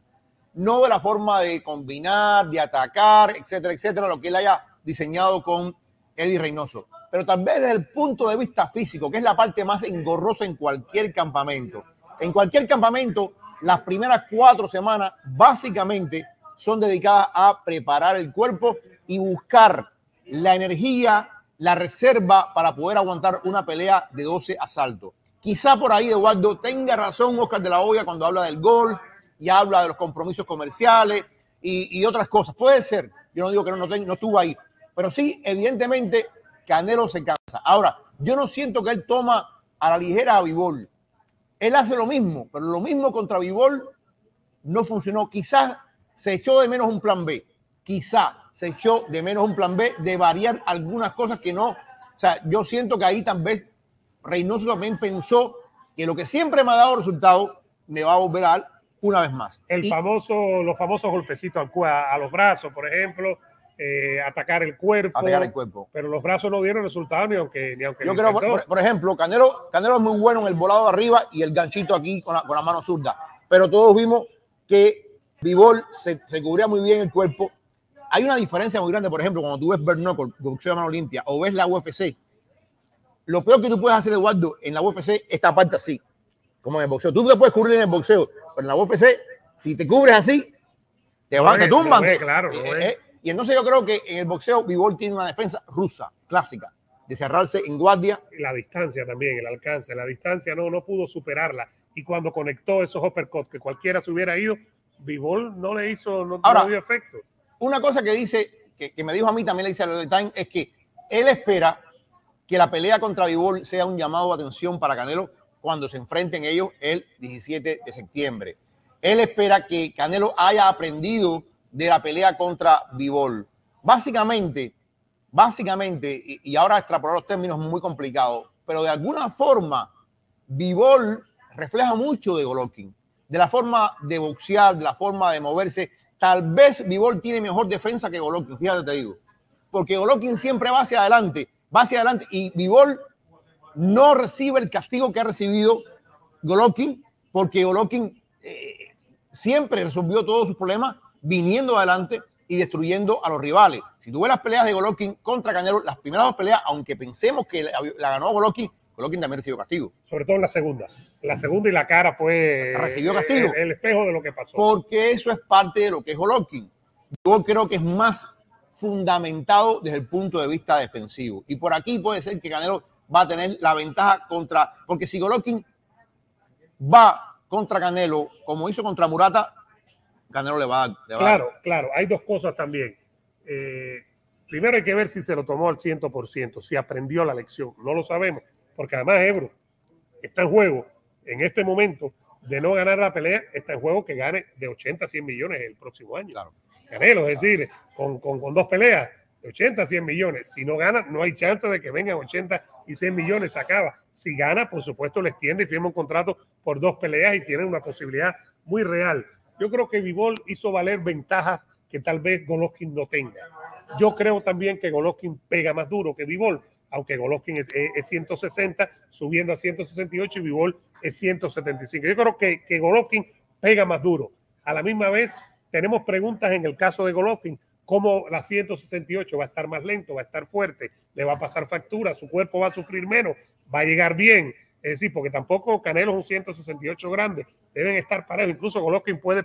no de la forma de combinar, de atacar, etcétera, etcétera, lo que él haya diseñado con Eddie Reynoso. Pero tal vez desde el punto de vista físico, que es la parte más engorrosa en cualquier campamento. En cualquier campamento, las primeras cuatro semanas básicamente son dedicadas a preparar el cuerpo y buscar la energía, la reserva para poder aguantar una pelea de 12 asaltos. Quizá por ahí Eduardo tenga razón Oscar de la Hoya cuando habla del gol y habla de los compromisos comerciales y, otras cosas. Puede ser, yo no digo que no, no, no estuvo ahí, pero sí, evidentemente, Canelo se cansa. Ahora, yo no siento que él toma a la ligera a Vivol. Él hace lo mismo, pero lo mismo contra Vivol no funcionó. Quizás se echó de menos un plan B. Quizá se echó de menos un plan B de variar algunas cosas que no. O sea, yo siento que ahí también Reynoso también pensó que lo que siempre me ha dado resultado me va a volver a dar una vez más. El y, famoso, los famosos golpecitos a, a los brazos, por ejemplo, eh, atacar el cuerpo. Atacar el cuerpo. Pero los brazos no dieron resultado ni aunque ni aunque. Yo creo, por, por, ejemplo, Canelo, Canelo es muy bueno en el volado de arriba y el ganchito aquí con la, con la mano zurda. Pero todos vimos que Vivol se, se, cubría muy bien el cuerpo. Hay una diferencia muy grande, por ejemplo, cuando tú ves Bernocle, boxeo de mano limpia, o ves la UFC. Lo peor que tú puedes hacer, Eduardo, en la UFC, esta parte así, como en el boxeo. Tú te puedes cubrir en el boxeo, pero en la UFC, si te cubres así, te van, te tumban. Ve, claro, eh, eh, y entonces yo creo que en el boxeo Vivol tiene una defensa rusa, clásica, de cerrarse en guardia. La distancia también, el alcance, la distancia no, no pudo superarla. Y cuando conectó esos uppercuts que cualquiera se hubiera ido, Vivol no le hizo, no, Ahora, no dio efecto. Una cosa que dice, que, que, me dijo a mí también le dice Time, es que él espera que la pelea contra Vivol sea un llamado de atención para Canelo cuando se enfrenten ellos el 17 de septiembre. Él espera que Canelo haya aprendido de la pelea contra Vivol. Básicamente, básicamente, y, ahora extrapolar los términos muy complicado, pero de alguna forma, Vivol refleja mucho de Golovkin, de la forma de boxear, de la forma de moverse. Tal vez Vivol tiene mejor defensa que Golovkin, fíjate te digo, porque Golovkin siempre va hacia adelante, va hacia adelante y Vivol no recibe el castigo que ha recibido Golovkin, porque Golovkin eh, siempre resolvió todos sus problemas viniendo adelante y destruyendo a los rivales. Si tú ves las peleas de Golovkin contra Canelo, las primeras dos peleas, aunque pensemos que la, la ganó Golovkin, Golovkin también recibió castigo. Sobre todo en la segunda. La segunda y la cara fue recibió castigo. El, el, espejo de lo que pasó. Porque eso es parte de lo que es Golovkin. Yo creo que es más fundamentado desde el punto de vista defensivo. Y por aquí puede ser que Canelo va a tener la ventaja contra, porque si Golovkin va contra Canelo, como hizo contra Murata, Canelo le va, le va Claro, a... claro. Hay dos cosas también. Eh, primero hay que ver si se lo tomó al 100%, si aprendió la lección. No lo sabemos, porque además Ebro está en juego en este momento de no ganar la pelea, está en juego que gane de 80 a 100 millones el próximo año. Claro. Canelo, es decir, con, con, con, dos peleas de 80 a 100 millones. Si no gana, no hay chance de que vengan 80 y 100 millones, se acaba. Si gana, por supuesto, le extiende y firma un contrato por dos peleas y tiene una posibilidad muy real yo creo que Vivol hizo valer ventajas que tal vez Golovkin no tenga. Yo creo también que Golovkin pega más duro que Vivol. aunque Golovkin es, es 160, subiendo a 168 y Vivol es 175. Yo creo que, que Golovkin pega más duro. A la misma vez, tenemos preguntas en el caso de Golovkin, cómo la 168 va a estar más lento, va a estar fuerte, le va a pasar factura, su cuerpo va a sufrir menos, va a llegar bien. Es decir, porque tampoco Canelo es un 168 grande, deben estar parados. Incluso Golovkin puede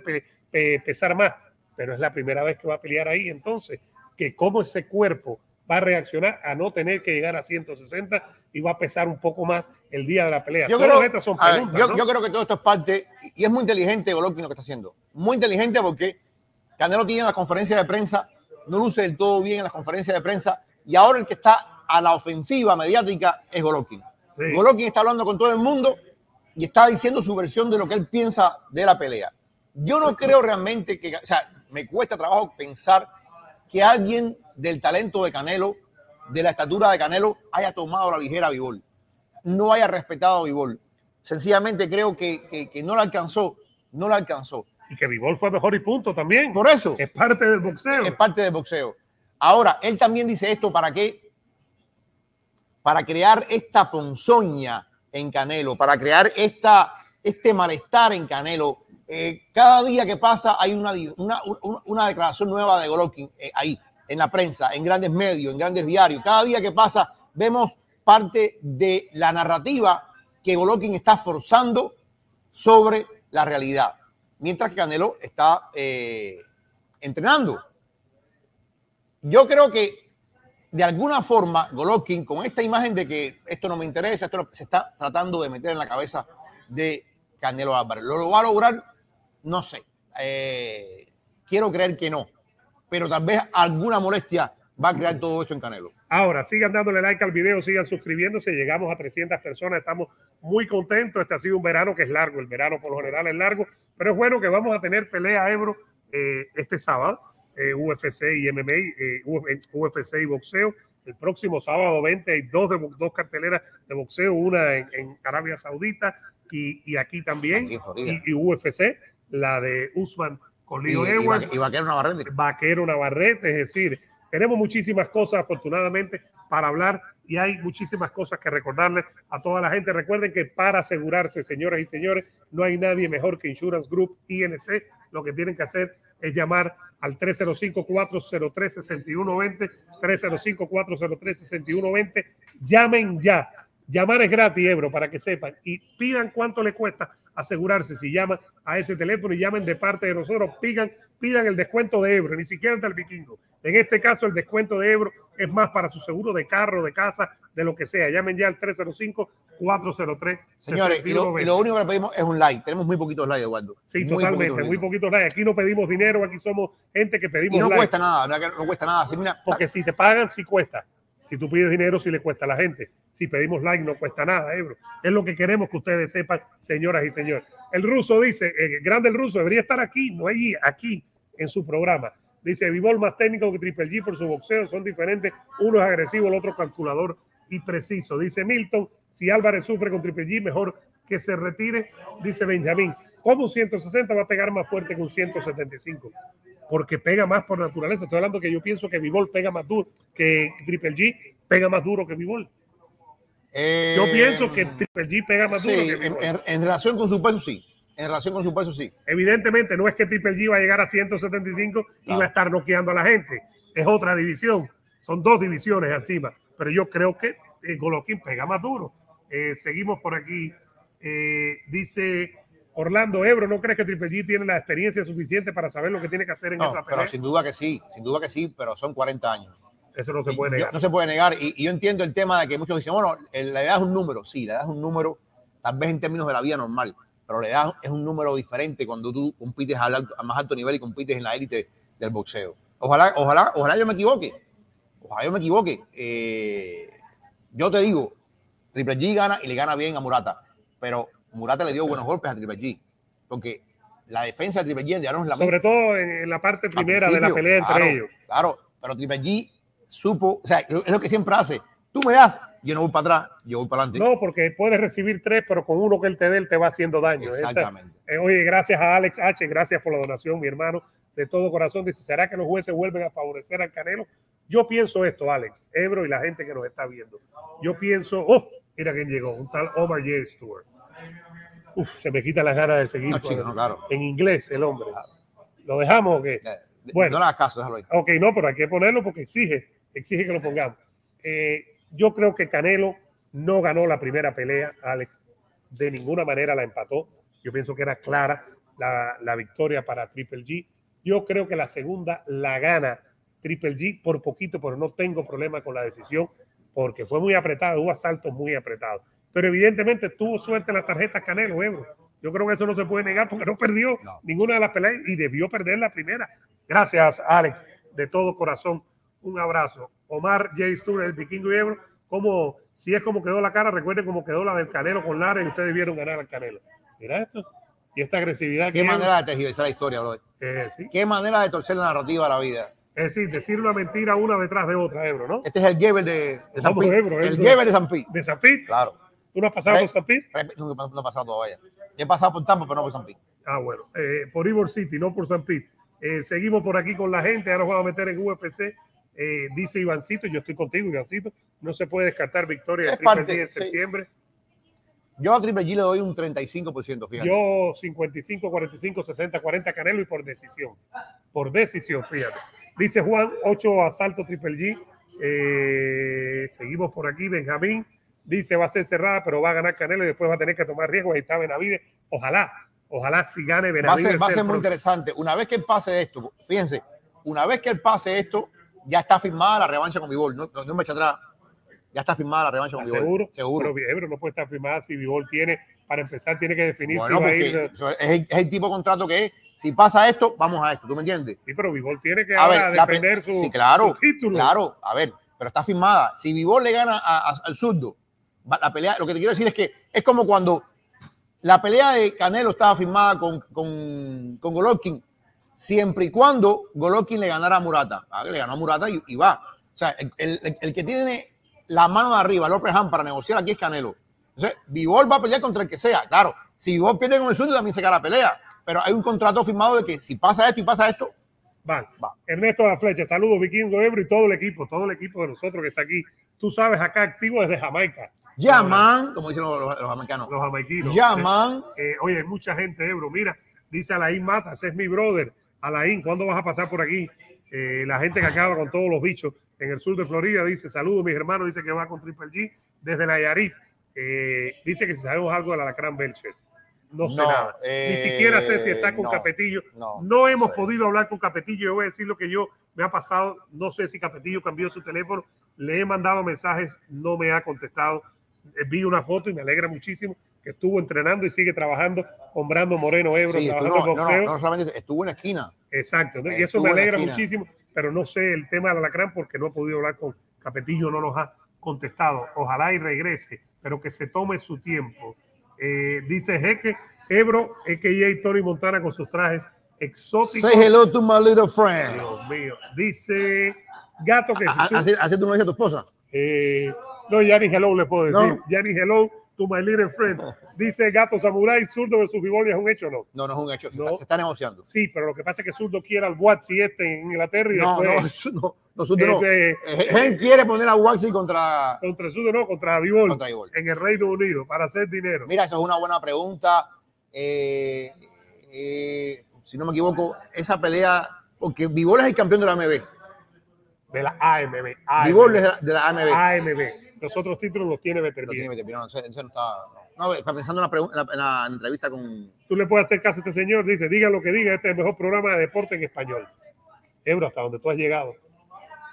pesar más, pero es la primera vez que va a pelear ahí. Entonces, que cómo ese cuerpo va a reaccionar a no tener que llegar a 160 y va a pesar un poco más el día de la pelea. Yo, creo, son yo, creo que todo esto es parte, y es muy inteligente Golovkin lo que está haciendo. Muy inteligente porque Canelo tiene la conferencia de prensa, no luce del todo bien en la conferencia de prensa, y ahora el que está a la ofensiva mediática es Golovkin. Golovkin está hablando con todo el mundo y está diciendo su versión de lo que él piensa de la pelea. Yo no creo realmente que, o sea, me cuesta trabajo pensar que alguien del talento de Canelo, de la estatura de Canelo, haya tomado la ligera a Vivol. No haya respetado a Vivol. Sencillamente creo que, que, no la alcanzó, no la alcanzó. Y que Vivol fue mejor y punto también. Por eso. Es parte del boxeo. Es parte del boxeo. Ahora, él también dice esto para qué? Para crear esta ponzoña en Canelo, para crear esta, este malestar en Canelo. Eh, cada día que pasa hay una, una, una declaración nueva de Golovkin eh, ahí en la prensa, en grandes medios, en grandes diarios. Cada día que pasa vemos parte de la narrativa que Golovkin está forzando sobre la realidad, mientras que Canelo está eh, entrenando. Yo creo que de alguna forma Golovkin, con esta imagen de que esto no me interesa, esto se está tratando de meter en la cabeza de Canelo Álvarez. ¿Lo, lo va a lograr? No sé. Eh, quiero creer que no pero tal vez alguna molestia va a crear todo esto en Canelo. Ahora, sigan dándole like al video, sigan suscribiéndose. Llegamos a 300 personas, estamos muy contentos. Este ha sido un verano que es largo, el verano por lo general es largo, pero es bueno que vamos a tener pelea Ebro eh, este sábado, eh, UFC y MMA, eh, UFC y boxeo. El próximo sábado 20 hay dos, de, dos carteleras de boxeo, una en, Arabia Saudita y, aquí también, y, y, UFC, la de Usman con Leo y, Edwards. Y, Vaquero Navarrete. Vaquero Navarrete, es decir, tenemos muchísimas cosas afortunadamente para hablar y hay muchísimas cosas que recordarles a toda la gente. Recuerden que para asegurarse, señoras y señores, no hay nadie mejor que Insurance Group INC. Lo que tienen que hacer es llamar al 305-403-6120, 305-403-6120. Llamen ya. Llamar es gratis, Ebro, para que sepan. Y pidan cuánto le cuesta asegurarse. Si llaman a ese teléfono y llamen de parte de nosotros, pidan, pidan el descuento de Ebro, ni siquiera del vikingo. En este caso, el descuento de Ebro es más para su seguro de carro, de casa, de lo que sea. Llamen ya al 305-403. Señores, y lo, único que le pedimos es un like. Tenemos muy poquitos likes, Eduardo. Sí, totalmente, muy poquitos likes. Aquí no pedimos dinero, aquí somos gente que pedimos y no cuesta nada, no, cuesta nada. Porque si te pagan, sí cuesta. Si tú pides dinero, sí le cuesta a la gente. Si pedimos like, no cuesta nada, Ebro. Es lo que queremos que ustedes sepan, señoras y señores. El ruso dice, grande el ruso, debería estar aquí, no allí, aquí, en su programa. Dice, Vivol más técnico que Triple G por su boxeo, son diferentes. Uno es agresivo, el otro calculador y preciso. Dice Milton, si Álvarez sufre con Triple G, mejor que se retire. Dice Benjamín, ¿cómo un 160 va a pegar más fuerte que un 175? porque pega más por naturaleza. Estoy hablando que yo pienso que Vivol pega más duro, que Triple G pega más duro que Vivol. Eh, yo pienso que Triple G pega más duro que En, en, relación con su peso, sí. En relación con su peso, sí. Evidentemente, no es que Triple G va a llegar a 175 y va a estar noqueando a la gente. Es otra división. Son dos divisiones encima. Pero yo creo que el Goloquín pega más duro. Eh, seguimos por aquí. Eh, dice Orlando Ebro, ¿no crees que Triple G tiene la experiencia suficiente para saber lo que tiene que hacer en esa pelea? Pero sin duda que sí, sin duda que sí, pero son 40 años. Eso no se puede negar. no se puede negar. Y, yo entiendo el tema de que muchos dicen, bueno, la edad es un número. Sí, la edad es un número, tal vez en términos de la vida normal, pero la edad es un número diferente cuando tú compites a, más alto nivel y compites en la élite del boxeo. Ojalá, ojalá, ojalá yo me equivoque. Ojalá yo me equivoque. Eh, yo te digo, Triple G gana y le gana bien a Murata, pero Murata le dio buenos golpes a Triple G, porque la defensa de Triple G ya no es la Sobre todo en la parte primera de la pelea entre ellos. Claro, pero Triple G supo, o sea, es lo que siempre hace. Tú me das, yo no voy para atrás, yo voy para adelante. No, porque puedes recibir tres, pero con uno que él te dé, él te va haciendo daño. Exactamente. Eh, oye, gracias a Alex H, gracias por la donación, mi hermano, de todo corazón. Dice, ¿será que los jueces vuelven a favorecer al Canelo? Yo pienso esto, Alex, Ebro y la gente que nos está viendo. Yo pienso, oh, mira quién llegó, un tal Omar J. Stewart. Uf, se me quita las ganas de seguir. No, chico, no, claro. En inglés, el hombre. ¿Lo dejamos o qué? Eh, Bueno. No le hagas caso, déjalo ahí. Ok, no, pero hay que ponerlo porque exige, exige que lo pongamos. Eh, yo creo que Canelo no ganó la primera pelea, Alex. De ninguna manera la empató. Yo pienso que era clara la, la victoria para Triple G. Yo creo que la segunda la gana Triple G por poquito, pero no tengo problema con la decisión porque fue muy apretado, hubo asaltos muy apretados. Pero evidentemente tuvo suerte en las tarjetas Canelo, Ebro. Yo creo que eso no se puede negar porque no perdió No. ninguna de las peleas y debió perder la primera. Gracias, Alex, de todo corazón. Un abrazo. Omar J. Stewart, el vikingo y Ebro. Como, si es como quedó la cara, recuerden cómo quedó la del Canelo con Lara y ustedes vieron ganar al Canelo. Mira esto. Y esta agresividad Qué que manera de tergiversar la historia, bro. eh, sí. Qué manera de torcer la narrativa de la vida. Es decir, decir una mentira una detrás de otra, Ebro, ¿no? Este es el Geber de, de San. Ebro, El. Geber de San Pete. De Zapit. Claro. ¿Tú no has pasado por Zapit? No, no, no he pasado todavía. He pasado por Tampa, pero no por San Pete. Ah, bueno, eh, por Ivor City, no por San Pete. Eh, seguimos por aquí con la gente. Ahora vamos a meter en UFC. Eh, dice Ivancito, yo estoy contigo, Ivancito. No se puede descartar victoria de Triple G en sí. septiembre. Yo a Triple G le doy un 35%, fíjate. Yo 55, 45, 60, 40 Canelo y por decisión. Por decisión, fíjate. Dice Juan, 8 asaltos Triple G. Seguimos por aquí. Benjamín dice va a ser cerrada, pero va a ganar Canelo y después va a tener que tomar riesgos. Ahí está Benavides. Ojalá, ojalá si gane va a Benavides. ser, va a ser muy interesante. Una vez que él pase esto, fíjense, una vez que él pase esto, ya está firmada la revancha con Vivol. No, no, no me echa atrás. Ya está firmada la revancha con Vivol. ¿Seguro? Seguro. Pero no puede estar firmada si Vivol tiene, para empezar, tiene que definir Bueno, si va a ir. es el, es el tipo de contrato que es. Si pasa esto, vamos a esto. ¿Tú me entiendes? Sí, pero Vivol tiene que A ahora ver, la defender su, sí, claro, su título. Claro, a ver, pero está firmada. Si Vivol le gana al zurdo, la pelea, lo que te quiero decir es que es como cuando la pelea de Canelo estaba firmada con, con, con Golovkin, siempre y cuando Golovkin le ganara a Murata. Ah, Le ganó a Murata y, y va. O sea, el, el- el que tiene la mano de arriba, López Han, para negociar aquí es Canelo. Entonces, Vivol va a pelear contra el que sea. Claro, si Vivol pierde con el zurdo, también se gana la pelea. Pero hay un contrato firmado de que si pasa esto y pasa esto, Van. Va. Ernesto de la Flecha, saludos, Vikingo Ebro y todo el equipo, todo el equipo de nosotros que está aquí. Tú sabes, acá activo desde Jamaica. Llaman, como dicen los, los- los americanos, Los jamaiquinos. llaman. Eh, oye, hay mucha gente, Ebro. Mira, dice Alain Matas, es mi brother. Alain, ¿cuándo vas a pasar por aquí? Eh, la gente que acaba con todos los bichos en el sur de Florida dice: Saludos, mis hermanos. Dice que va con Triple G desde Nayarit. Eh, dice que si sabemos algo del Alacrán Belcher. No sé No, nada. Ni eh, siquiera sé si está con no, Capetillo. no, No hemos sé. podido hablar con Capetillo. Yo voy a decir lo que yo me ha pasado. No sé si Capetillo cambió su teléfono. Le he mandado mensajes, no me ha contestado. Eh, Vi una foto y me alegra muchísimo que estuvo entrenando y sigue trabajando con Brando Moreno Ebro, Sí, estuvo- trabajando no, boxeo. no, no solamente estuvo en la esquina. Exacto. ¿no? Y eso me alegra muchísimo, pero no sé el tema del alacrán porque no he podido hablar con Capetillo, no nos ha contestado. Ojalá y regrese, pero que se tome su tiempo. Eh, dice Jeque, Ebro, a.k.a. Tony Montana con sus trajes exóticos. Say hello to my little friend. Dios mío. Dice Gato que si su- Así, así tú no dices a tu esposa. eh, no, ya ni hello le puedo decir. No. Ya ni hello to my little friend. Dice Gato Samurai, zurdo versus Vivoli es un hecho o no. No, no es un hecho. Se, No. está, se está negociando. Sí, pero lo que pasa es que zurdo quiere al Watsi este en Inglaterra y No, no, después no, nosotros no. este, Eh, Gen quiere poner a Waxy contra, contra zurdo no, contra Vivol contra en el Reino Unido para hacer dinero. Mira, eso es una buena pregunta. Eh, eh, si no me equivoco, esa pelea, porque Vivol es el campeón de la AMB. De la AMB. Vivol es de AMB. la, de la AMB. AMB. Los otros títulos los tiene Beterbiev. no, eso- eso no está, no, está pensando en la, en la- en la entrevista con, Tú le puedes hacer caso a este señor. Dice, diga lo que diga, este es el mejor programa de deporte en español. Ebro, hasta donde tú has llegado.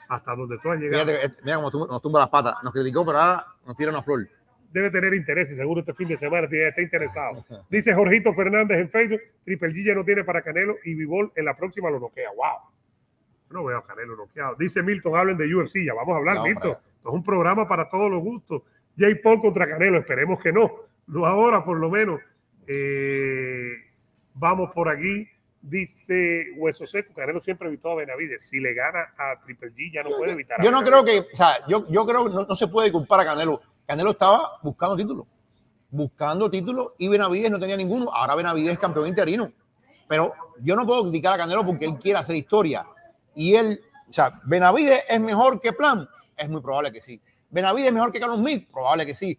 Hasta donde tú has llegado. Fíjate, mira cómo nos tumba las patas. Nos criticó, pero ahora nos tira una flor. debe tener interés y seguro este fin de semana tiene- está interesado. Dice Jorgito Fernández en Facebook, Triple G ya no tiene para Canelo y Vivol en la próxima lo noquea. ¡Wow! Yo no veo a Canelo noqueado. Dice Milton, hablen de UFC, ya vamos a hablar, No, Milton. Esto es un programa para todos los gustos. Jay Paul contra Canelo, esperemos que no. No ahora, por lo menos. Eh, vamos por aquí. Dice Hueso Seco, Canelo siempre evitó a Benavides. Si le gana a Triple G, ya no puede evitar a Yo no creo que, o sea, yo, yo creo que no, no se puede culpar a Canelo. Canelo estaba buscando títulos. Buscando títulos y Benavides no tenía ninguno. Ahora Benavides es campeón interino. Pero yo no puedo criticar a Canelo porque él quiere hacer historia. Y él O sea, Benavides es mejor que Plan, es muy probable que sí. Benavides es mejor que Carlos Smith, probable que sí.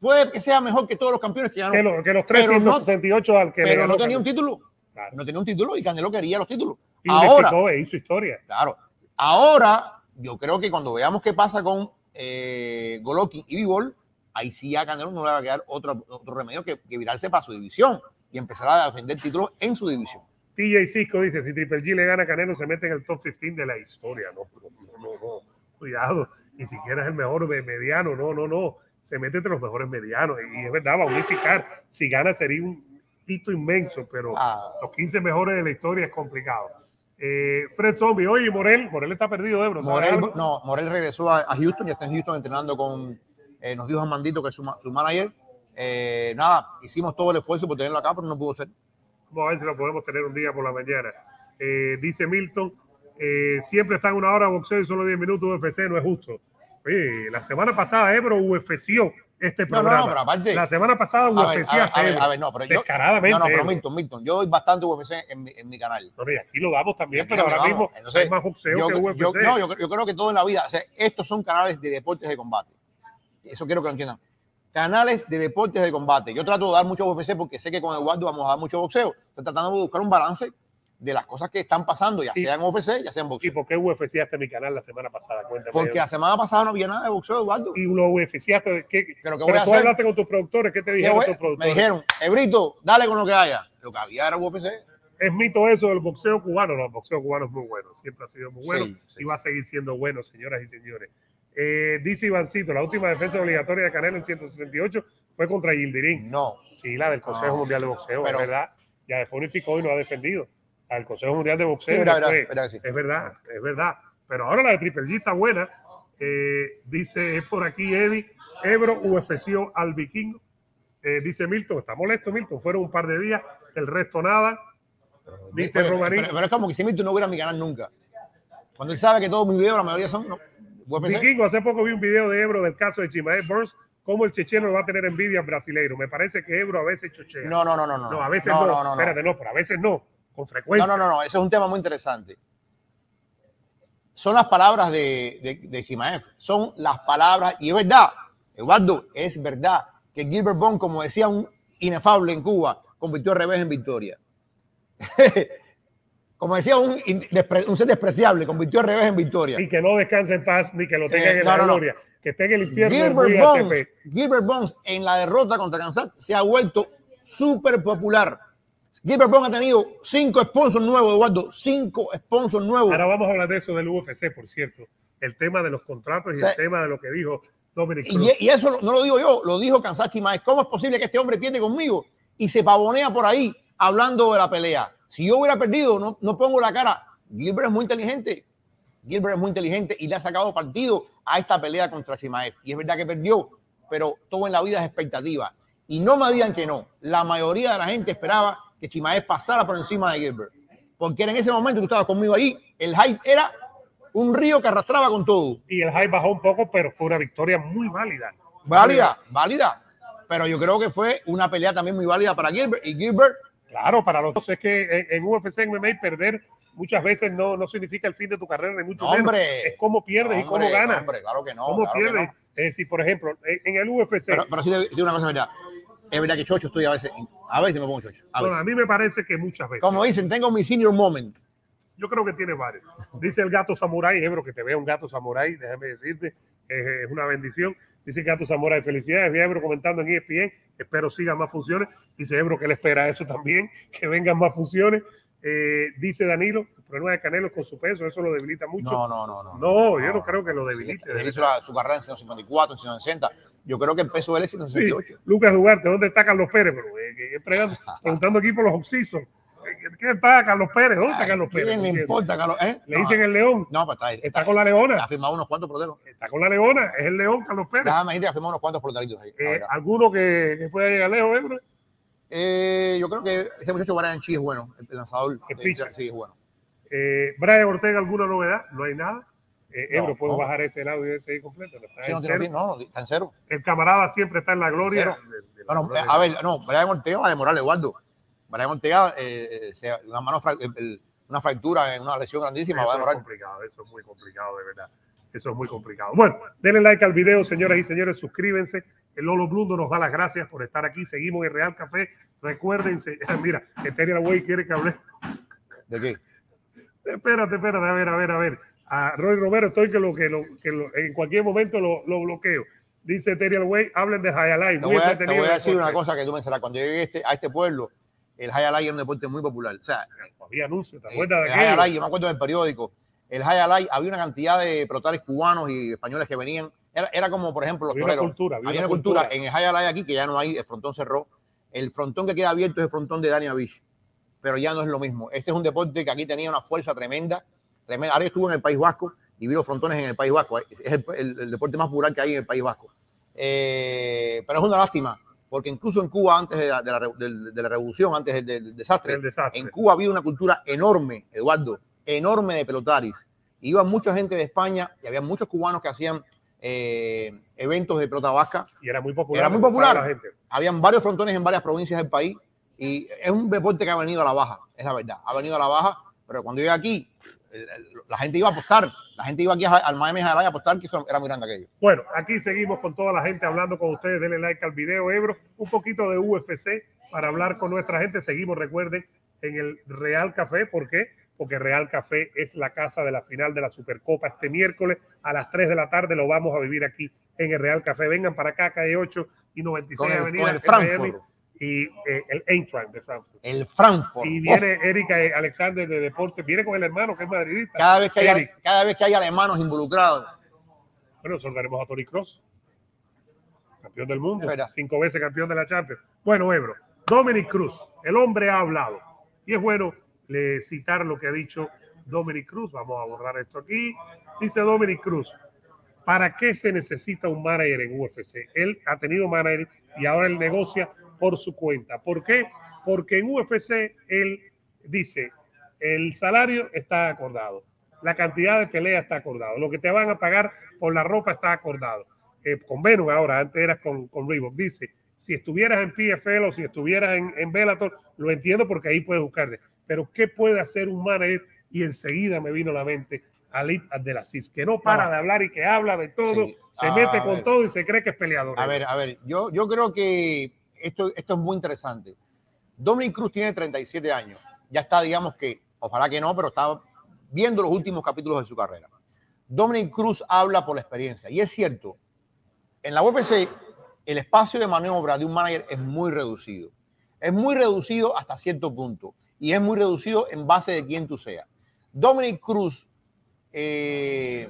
Puede que sea mejor que todos los campeones que ganó, Que, lo- que los Pero no- 368 al que pero no tenía un título. Claro. No tenía un título y Canelo quería los títulos. Y Ahora, e hizo historia. Claro. Ahora, yo creo que cuando veamos qué pasa con eh, Golovkin y Bivol, ahí sí a Canelo no le va a quedar otro, otro remedio que, que virarse para su división y empezar a defender títulos en su división. TJ Cisco dice, si Triple G le gana a Canelo, se mete en el top 15 de la historia. No, no, no, no. Cuidado. Ni siquiera es el mejor me- mediano. No, no, no. Se mete entre los mejores medianos. Y es verdad, va a unificar. Si gana sería un hito inmenso, pero Ah, los 15 mejores de la historia es complicado. Eh, Fred Zombie, oye, Morel, Morel está perdido, Ebro. ¿sabes Morel, no, Morel regresó a, a Houston, ya está en Houston entrenando con, eh, nos dijo Armandito que es su, su manager. Eh, nada, hicimos todo el esfuerzo por tenerlo acá, pero no pudo ser. Vamos a ver si lo podemos tener un día por la mañana. Eh, dice Milton, eh, siempre está en una hora de boxeo y solo 10 minutos UFC, no es justo. Oye, la semana pasada Ebro UFCO este No, no, programa. no, pero aparte. la semana pasada A ver, a UFC ver, a ver, a ver, no, pero yo, Descaradamente. no, no, pero. Milton, Milton, yo doy bastante UFC en mi, en mi canal. No, no, y aquí lo damos también, pero ahora mismo Entonces, hay más boxeo yo, que UFC. yo- no, yo, yo creo que todo en la vida, o sea, estos son canales de deportes de combate. Eso quiero que lo entiendan. Canales de deportes de combate. Yo trato de dar mucho UFC porque sé que con Eduardo vamos a dar mucho boxeo. Estoy tratando de buscar un balance de las cosas que están pasando, ya Y- sea en UFC, ya sea en ¿Y boxeo. por qué UFCaste mi canal la semana pasada? Cuéntame. Porque la semana pasada no había nada de boxeo, Eduardo. Y lo UFCaste. ¿qué? Pero ¿qué Pero voy a tú hacer? hablaste con tus productores, ¿qué te ¿Qué dijeron voy- tus Me productores? dijeron, Ebrito, dale con lo que haya. Lo que había era UFC. es mito eso del boxeo cubano. No, el boxeo cubano es muy bueno, siempre ha sido muy bueno Sí, sí. y va a seguir siendo bueno, señoras y señores. Eh, dice Ivancito, la última defensa obligatoria de Canelo en 168 fue contra Gildirín. No. Sí, la del Consejo No. Mundial de Boxeo, Pero- es verdad. Ya después unificó y no ha defendido. La del Consejo Mundial de Boxeo. sí. es verdad, es verdad. Pero ahora la de Triple G está buena. Eh, dice por aquí Eddie, Ebro UFC al vikingo. Eh, dice Milton, está molesto Milton, fueron un par de días, el resto nada. Dice Pero- Pero, pero es como que si Milton no hubiera mi canal nunca. Cuando él sabe que todos mis videos, la mayoría son no. Vikingo, hace poco vi un video de Ebro del caso de Chimael Burns, cómo el checheno va a tener envidia al brasileiro. Me parece que Ebro a veces chochea. No, no, no, no, no. No, a veces no. no. No, no, no. Espérate, no, pero a veces no, con No, frecuencia. no, no, no, eso es un tema muy interesante. Son las palabras de, de, de Chimaev, son las palabras, y es verdad, Eduardo, es verdad que Gilbert Bond, como decía un inefable en Cuba, convirtió al revés en victoria. como decía un, un ser despreciable, convirtió al revés en victoria. Y que no descanse en paz, ni que lo tengan Eh, en no, la no, no. gloria, que esté en el infierno. Gilbert. Bones, Gilbert Bones en la derrota contra Kansas se ha vuelto súper popular. Gilbert Bones ha tenido cinco sponsors nuevos, Eduardo, cinco sponsors nuevos. Ahora vamos a hablar de eso del UFC, por cierto. El tema de los contratos y Sí. el tema de lo que dijo Dominic Cruz. Y, y eso no lo digo yo, lo dijo Kansachi Maes. ¿Cómo es posible que este hombre pierde conmigo y se pavonea por ahí hablando de la pelea? Si yo hubiera perdido, no, no pongo la cara. Gilbert es muy inteligente. Gilbert es muy inteligente y le ha sacado partido a esta pelea contra Chimaev. Y es verdad que perdió, pero todo en la vida es expectativa. Y no me digan que no. La mayoría de la gente esperaba que Chimaev pasara por encima de Gilbert. Porque en ese momento, tú estabas conmigo ahí, el hype era un río que arrastraba con todo. Y el hype bajó un poco, pero fue una victoria muy válida. Válida, válida. Pero yo creo que fue una pelea también muy válida para Gilbert. Y Gilbert, Claro, para los dos es que en, UFC, en MMA, perder muchas veces no, no significa el fin de tu carrera, ni mucho No, menos. hombre. Es cómo pierdes y cómo hombre, ganas. hombre, claro que no. cómo claro pierdes. no. Es decir, por ejemplo, en, el UFC, Pero, pero sí, digo una cosa, verdad. Es verdad que chocho estoy a veces. A veces me pongo chocho. A bueno, a mí me parece que muchas veces. Como dicen, tengo mi senior moment. Yo creo que tiene varios. Dice el gato samurái, Ebro, que te vea un gato samurái, déjame decirte, es una bendición. Dice gato samurái, felicidades, vi a Ebro comentando en ESPN, espero sigan más funciones. Dice Ebro que le espera eso también, que vengan más funciones. Eh, dice Danilo, el problema de Canelo con su peso, eso lo debilita mucho. No, no, no. No, No, yo no creo que lo debilite. Él hizo la- su carrera en 154, en 160. Yo creo que el peso de él es Sí, 168. Lucas Duarte, ¿dónde está Carlos Pérez? Pero, eh, preguntando aquí por los oxisos. ¿Qué está Carlos Pérez? ¿Dónde está Carlos Pérez? ¿Quién le importa, Carlos? ¿Eh? Le dicen el león. No, pues está, Está con la leona. Ha firmado unos cuantos peloteros. Está con la leona. Es el león, Carlos Pérez. Déjame ha firmado unos cuantos pelotaritos ahí. Eh. ¿Alguno que, que pueda llegar lejos, Ebro? Eh, yo creo que este muchacho Brian Chi es bueno, el lanzador. El de- pitcher. sí, es bueno. Eh, Brian Ortega, ¿alguna novedad? No hay nada. Eh, No, Ebro, ¿puedo no. bajar ese audio ese ahí completo? Está Sí, en no, cero. no, está en cero. El camarada siempre está en la gloria. De- de la Bueno, gloria. a ver, no, Brian Ortega va a demorar, Eduardo. Brian Ortega, eh, eh, se- la mano, fra- el- una fractura, en una lesión grandísima, va a Eso es complicado, eso es muy complicado, de verdad. Eso es muy complicado. Bueno, denle like al video, señoras y señores, suscríbanse. El Lolo Blundo nos da las gracias por estar aquí. Seguimos en Real Café. Recuérdense, mira, Eteria Way quiere que hable. ¿De qué? Espérate, espérate, a ver, a ver, a ver. A Roy Romero, estoy que lo que, lo, que lo- en cualquier momento lo, lo bloqueo. Dice Eteria Way, hablen de Highlight. Te voy, a, te entretenido voy a el decir una cosa que tú pensarás. Cuando llegué a este, a este pueblo, el high era un deporte muy popular. O sea, Había anuncios, ¿te el acuerdas de high alay, aquello? yo me acuerdo del periódico, el high había una cantidad de pelotares cubanos y españoles que venían. Era, era como, por ejemplo, los Había una toreros. cultura, había Había una una cultura cultura. en el high aquí que ya no hay, el frontón cerró. El frontón que queda abierto es el frontón de Dania Beach, pero ya no es lo mismo. Este es un deporte que aquí tenía una fuerza tremenda. tremenda. Ahora yo estuve en el País Vasco y vi los frontones en el País Vasco. Es el, el- el deporte más plural que hay en el País Vasco. Eh, pero es una lástima, porque incluso en Cuba, antes de la, de la de la revolución, antes del, del desastre, desastre. en Cuba había una cultura enorme, Eduardo, enorme de pelotaris. Iba mucha gente de España y había muchos cubanos que hacían eh, eventos de pelota vasca. Y era muy popular. Era muy popular. la gente. Habían varios frontones en varias provincias del país y es un deporte que ha venido a la baja, es la verdad. Ha venido a la baja, pero cuando llegué aquí, la gente iba a apostar. La gente iba aquí al Miami Jalay a apostar, que era muy grande aquello. Bueno, aquí seguimos con toda la gente hablando con ustedes. Denle like al video, Ebro. Un poquito de UFC para hablar con nuestra gente. Seguimos, recuerden, en el Real Café. ¿Por qué? Porque Real Café es la casa de la final de la Supercopa este miércoles a las 3 de la tarde. Lo vamos a vivir aquí en el Real Café. Vengan para acá, calle 8 y 96 Con el, Avenida con el. Y eh, el Eintracht de Frankfurt. El Frankfurt. Y Oh, viene Erika Alexander de Deporte. Viene con el hermano que es madridista. cada, vez que hay, cada vez que hay alemanos involucrados. Bueno, soltaremos a Tony Cross, campeón del mundo, cinco veces campeón de la Champions. Bueno, Ebro, Dominic Cruz, el hombre ha hablado. Y es bueno le citar lo que ha dicho Dominic Cruz. Vamos a borrar esto aquí. Dice Dominic Cruz, ¿para qué se necesita un manager en UFC? Él ha tenido manager y ahora él negocia por su cuenta. ¿Por qué? Porque en UFC él dice, el salario está acordado, la cantidad de peleas está acordado, lo que te van a pagar por la ropa está acordado. Eh, con Venus ahora, antes eras con, con Reebok. Dice, si estuvieras en PFL o si estuvieras en, en Bellator, lo entiendo porque ahí puedes buscarte. Pero ¿qué puede hacer un manager? Y enseguida me vino a la mente Alip Abdelaziz, que no para No. de hablar y que habla de todo, Sí. se mete con ver. todo y se cree que es peleador. A ver, a ver, yo, yo creo que esto, es muy interesante. Dominic Cruz tiene 37 años. Ya está, digamos que, ojalá que no, pero está viendo los últimos capítulos de su carrera. Dominic Cruz habla por la experiencia. Y es cierto, en la UFC el espacio de maniobra de un manager es muy reducido. Es muy reducido hasta cierto punto. Y es muy reducido en base de quién tú seas. Dominic Cruz, eh,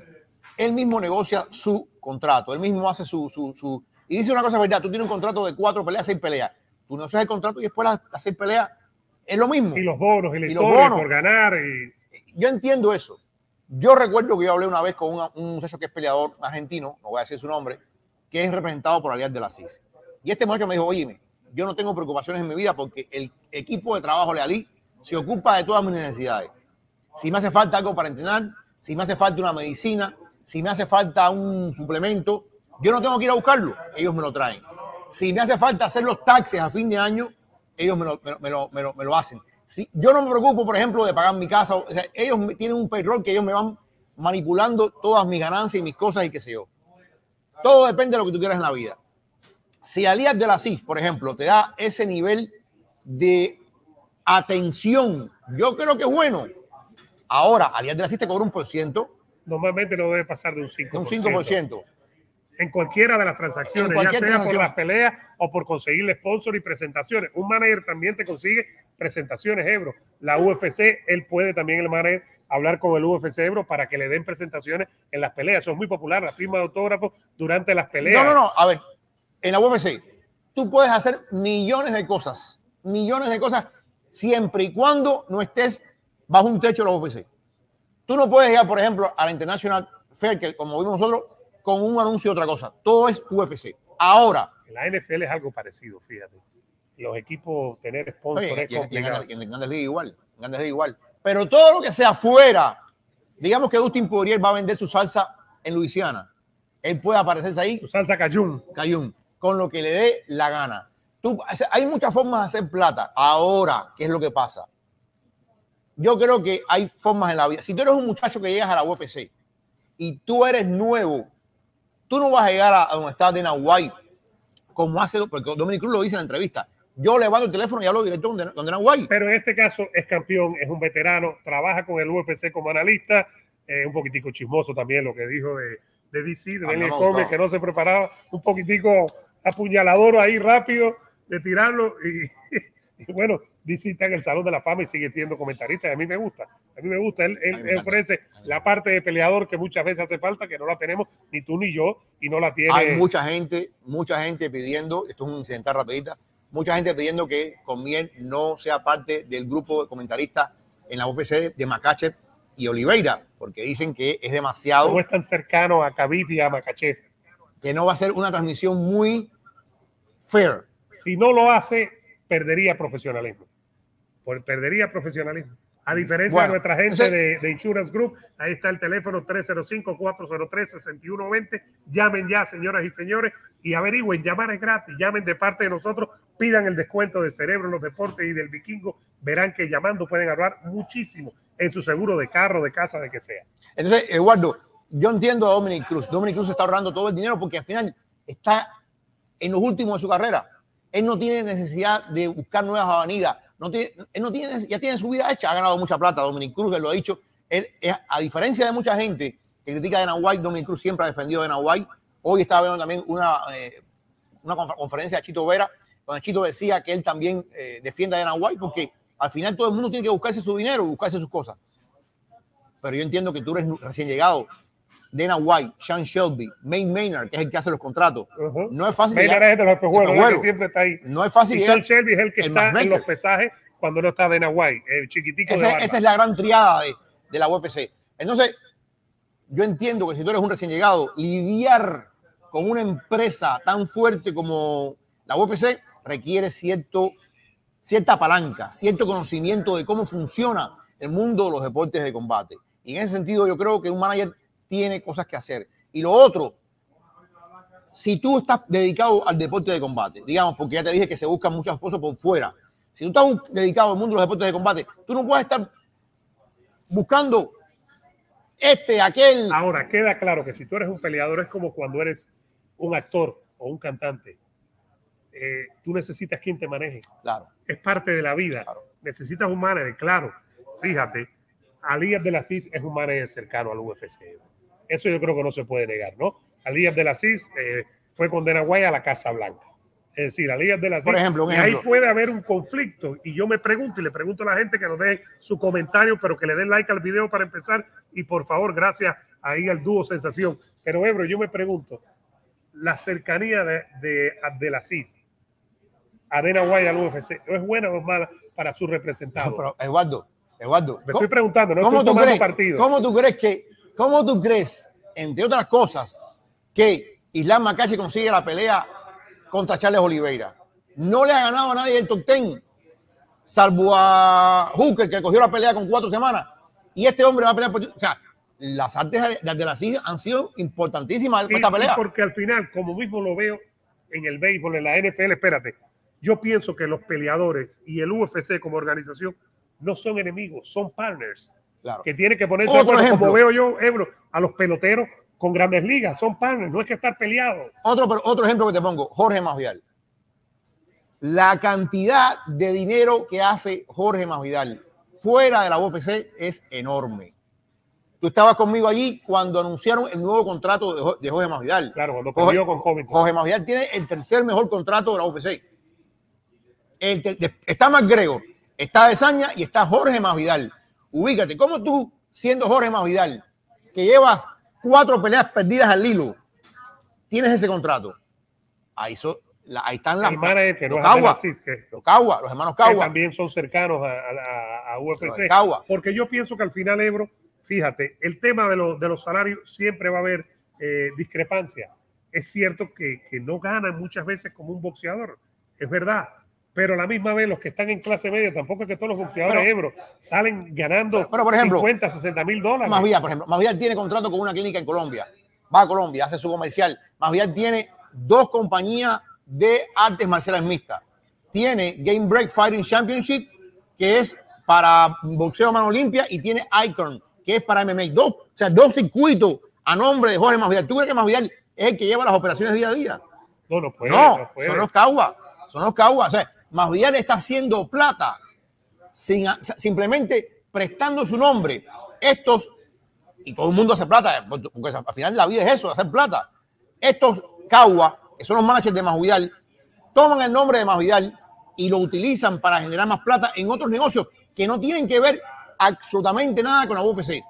él mismo negocia su contrato. Él mismo hace su, su, su... Y dice una cosa verdad, tú tienes un contrato de cuatro peleas, seis peleas. Tú negocias el contrato y después las, las seis peleas es lo mismo. Y los bonos y Y los bonos. por ganar. Y, Yo entiendo eso. Yo recuerdo que yo hablé una vez con una- un muchacho que es peleador argentino, no voy a decir su nombre, que es representado por Alias de la CIS. Y este muchacho me dijo, oye, yo no tengo preocupaciones en mi vida porque el equipo de trabajo de Ali se ocupa de todas mis necesidades. Si me hace falta algo para entrenar, si me hace falta una medicina, si me hace falta un suplemento, yo no tengo que ir a buscarlo, ellos me lo traen. Si me hace falta hacer los taxes a fin de año, ellos me lo, me lo- me lo- me lo- me lo hacen. Si, yo no me preocupo, por ejemplo, de pagar mi casa. O sea, ellos tienen un payroll que ellos me van manipulando todas mis ganancias y mis cosas y qué sé yo. Todo depende de lo que tú quieras en la vida. Si Alias de la CIS, por ejemplo, te da ese nivel de atención, yo creo que es bueno. Ahora, Alias de la CIS te cobra un por ciento, normalmente no debe pasar de un 5%. un 5%. En cualquiera de las transacciones, ya sea transacción. por las peleas o por conseguirle sponsor y presentaciones. Un manager también te consigue presentaciones, Ebro. La UFC, él puede también, el manager, hablar con el UFC Ebro para que le den presentaciones en las peleas. Eso es muy popular, la firma de autógrafos durante las peleas. No, no, no. A ver, en la UFC, tú puedes hacer millones de cosas, millones de cosas, siempre y cuando no estés bajo un techo de la UFC. Tú no puedes ir, por ejemplo, a la International Fair, que como vimos nosotros, con un anuncio de otra cosa. Todo es UFC. Ahora, En la NFL es algo parecido, fíjate. Los equipos tener sponsor oye, es y en- complicado. Grandes- y en Grandes Ligas igual, en Grandes Ligas igual. Pero todo lo que sea fuera, digamos que Dustin Poirier va a vender su salsa en Luisiana. Él puede aparecerse ahí Tu salsa cayún. Cayún, con lo que le dé la gana. Tú, hay muchas formas de hacer plata. Ahora, ¿qué es lo que pasa? yo creo que hay formas en la vida. Si tú eres un muchacho que llegas a la UFC y tú eres nuevo, tú no vas a llegar a, donde está Dana White como hace, porque Dominic Cruz lo dice en la entrevista. Yo levanto el teléfono y hablo directo con Dana White. Pero en este caso es campeón, es un veterano, trabaja con el UFC como analista, eh, un poquitico chismoso también lo que dijo de, de DC, de Daniel Come, que no se preparaba, un poquitico apuñalador ahí rápido de tirarlo y bueno, DC está en el Salón de la Fama y sigue siendo comentarista. Y a mí me gusta. A mí me gusta. Él, él, ofrece la parte de peleador que muchas veces hace falta, que no la tenemos ni tú ni yo, y no la tiene. Hay mucha gente, mucha gente pidiendo, esto es un incidental rapidita, mucha gente pidiendo que Comier no sea parte del grupo de comentaristas en la UFC de Macache y Oliveira, porque dicen que es demasiado. No es tan cercano a Khabib y a Makachev. Que no va a ser una transmisión muy fair. Si no lo hace, perdería profesionalismo perdería profesionalismo. A diferencia de nuestra gente de, de, Insurance Group, ahí está el teléfono 305-403-6120. Llamen ya, señoras y señores, y averigüen. Llamar es gratis. Llamen de parte de nosotros. Pidan el descuento de cerebro en los deportes y del vikingo. Verán que llamando pueden hablar muchísimo en su seguro de carro, de casa, de que sea. Entonces, Eduardo, yo entiendo a Dominic Cruz. Dominic Cruz está ahorrando todo el dinero porque al final está en los últimos de su carrera. Él no tiene necesidad de buscar nuevas avenidas no tiene, él no tiene, ya tiene su vida hecha, ha ganado mucha plata. Dominic Cruz, lo ha dicho. Él, a diferencia de mucha gente que critica Dana White, Dominic Cruz siempre ha defendido Dana White. Hoy estaba viendo también una, eh, conferencia de Chito Vera, donde Chito decía que él también eh, defiende a Dana White, porque al final todo el mundo tiene que buscarse su dinero, buscarse sus cosas. Pero yo entiendo que tú eres recién llegado. Dana White, Sean Shelby, Maine Maynard, que es el que hace los contratos. No es fácil. Maynard es de los pejuelos, siempre está ahí. No es fácil. Y Sean Shelby es el que está en los pesajes cuando no está Dana White, el chiquitico Ese, Esa es la gran triada de, de, la UFC. Entonces, yo entiendo que si tú eres un recién llegado, lidiar con una empresa tan fuerte como la UFC requiere cierto, cierta palanca, cierto conocimiento de cómo funciona el mundo de los deportes de combate. Y en ese sentido, yo creo que un manager tiene cosas que hacer. Y lo otro, si tú estás dedicado al deporte de combate, digamos, porque ya te dije que se buscan muchas cosas por fuera, si tú estás dedicado al mundo de los deportes de combate, tú no puedes estar buscando este, aquel. Ahora, queda claro que si tú eres un peleador es como cuando eres un actor o un cantante. Eh, tú necesitas quien te maneje. Claro. Es parte de la vida. Necesitas un manager, claro. Fíjate, Ali Abdelaziz es un manager cercano al UFC. Eso yo creo que no se puede negar, ¿no? Ali Abdelaziz eh, fue con Dana a la Casa Blanca. Es decir, a Liga de la Por ejemplo, y ahí puede haber un conflicto. Y yo me pregunto y le pregunto a la gente que nos dé su comentario, pero que le den like al video para empezar. Y por favor, gracias ahí al dúo Sensación. Pero Ebro, yo me pregunto, la cercanía de, de Abdelaziz a Dana White al UFC, ¿es buena o es mala para su representado? pero Eduardo, Eduardo. Me estoy preguntando, no estoy tomando partido. ¿Cómo tú crees que ¿Cómo tú crees, entre otras cosas, que Islam Makashi consigue la pelea contra Charles Oliveira? No le ha ganado a nadie el top ten, salvo a Hooker, que cogió la pelea con cuatro semanas. Y este hombre va a pelear por... O sea, las artes de la SIG han sido importantísimas en esta pelea. Porque al final, como mismo lo veo en el béisbol, en la NFL, espérate, yo pienso que los peleadores y el UFC como organización no son enemigos, son partners. Que tiene que ponerse Otro ejemplo. como veo yo, Ebro, a los peloteros con grandes ligas, son partners, no es que estar peleados. Otro, otro ejemplo que te pongo, Jorge Masvidal. La cantidad de dinero que hace Jorge Masvidal fuera de la UFC es enorme. Tú estabas conmigo allí cuando anunciaron el nuevo contrato de Jorge Masvidal. Claro, cuando Jorge, con Jorge. Jorge Masvidal tiene el tercer mejor contrato de la UFC. está McGregor, está Desaña y está Jorge Masvidal ubícate, ¿cómo tú, siendo Jorge Masvidal, que llevas cuatro peleas perdidas al hilo, tienes ese contrato? Ahí, ahí están las que los, Cagua, los Cagua, los hermanos Cagua. también son cercanos a, UFC. Porque yo pienso que al final, Ebro, fíjate, el tema de, de los salarios siempre va a haber eh, discrepancia. Es cierto que, que no ganan muchas veces como un boxeador, es verdad, pero a la misma vez los que están en clase media, tampoco es que todos los boxeadores Ebro salen ganando pero, por ejemplo, 50, 60 mil dólares. Más por ejemplo, Más tiene contrato con una clínica en Colombia, va a Colombia, hace su comercial. Más tiene dos compañías de artes marciales mixtas. Tiene Game Break Fighting Championship, que es para boxeo a mano limpia y tiene Icon, que es para MMA. Dos, o sea, dos circuitos a nombre de Jorge Masvidal. ¿Tú crees que Masvidal es el que lleva las operaciones día a día? No, no puede. No, no puede. son los Caguas. Son los Caguas. O sea, Masvidal está haciendo plata sin, simplemente prestando su nombre. Estos, y todo el mundo hace plata, porque al final la vida es eso, hacer plata. Estos Caguas, que son los managers de Masvidal, toman el nombre de Masvidal y lo utilizan para generar más plata en otros negocios que no tienen que ver absolutamente nada con la UFC,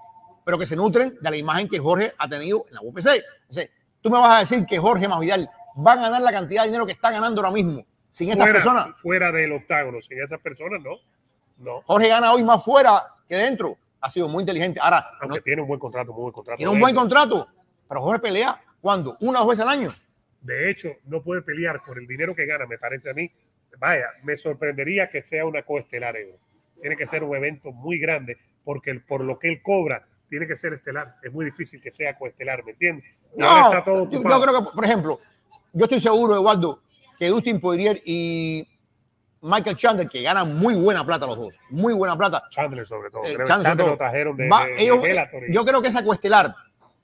pero que se nutren de la imagen que Jorge ha tenido en la UFC. Entonces, tú me vas a decir que Jorge Masvidal va a ganar la cantidad de dinero que está ganando ahora mismo sin esas fuera, personas. Fuera del octágono, sin esas personas, no. No. Jorge gana hoy más fuera que dentro. Ha sido muy inteligente. Ahora, Aunque no- tiene un buen contrato, muy buen contrato. tiene un buen contrato, pero Jorge pelea ¿cuándo? Una o dos veces al año. De hecho, no puede pelear por el dinero que gana, me parece a mí. Vaya, me sorprendería que sea una coestelar, Ebro. Tiene que ser un evento muy grande, porque el- por lo que él cobra, tiene que ser estelar. Es muy difícil que sea coestelar, ¿me entiendes? No, está todo yo, yo creo que, por ejemplo, yo estoy seguro, Eduardo, que Dustin Poirier y Michael Chandler, que ganan muy buena plata los dos, muy buena plata. Chandler, sobre todo. Eh, Creo Chandler lo trajeron de, Va- de- de ellos- Bellator y- yo creo que esa cuestelar,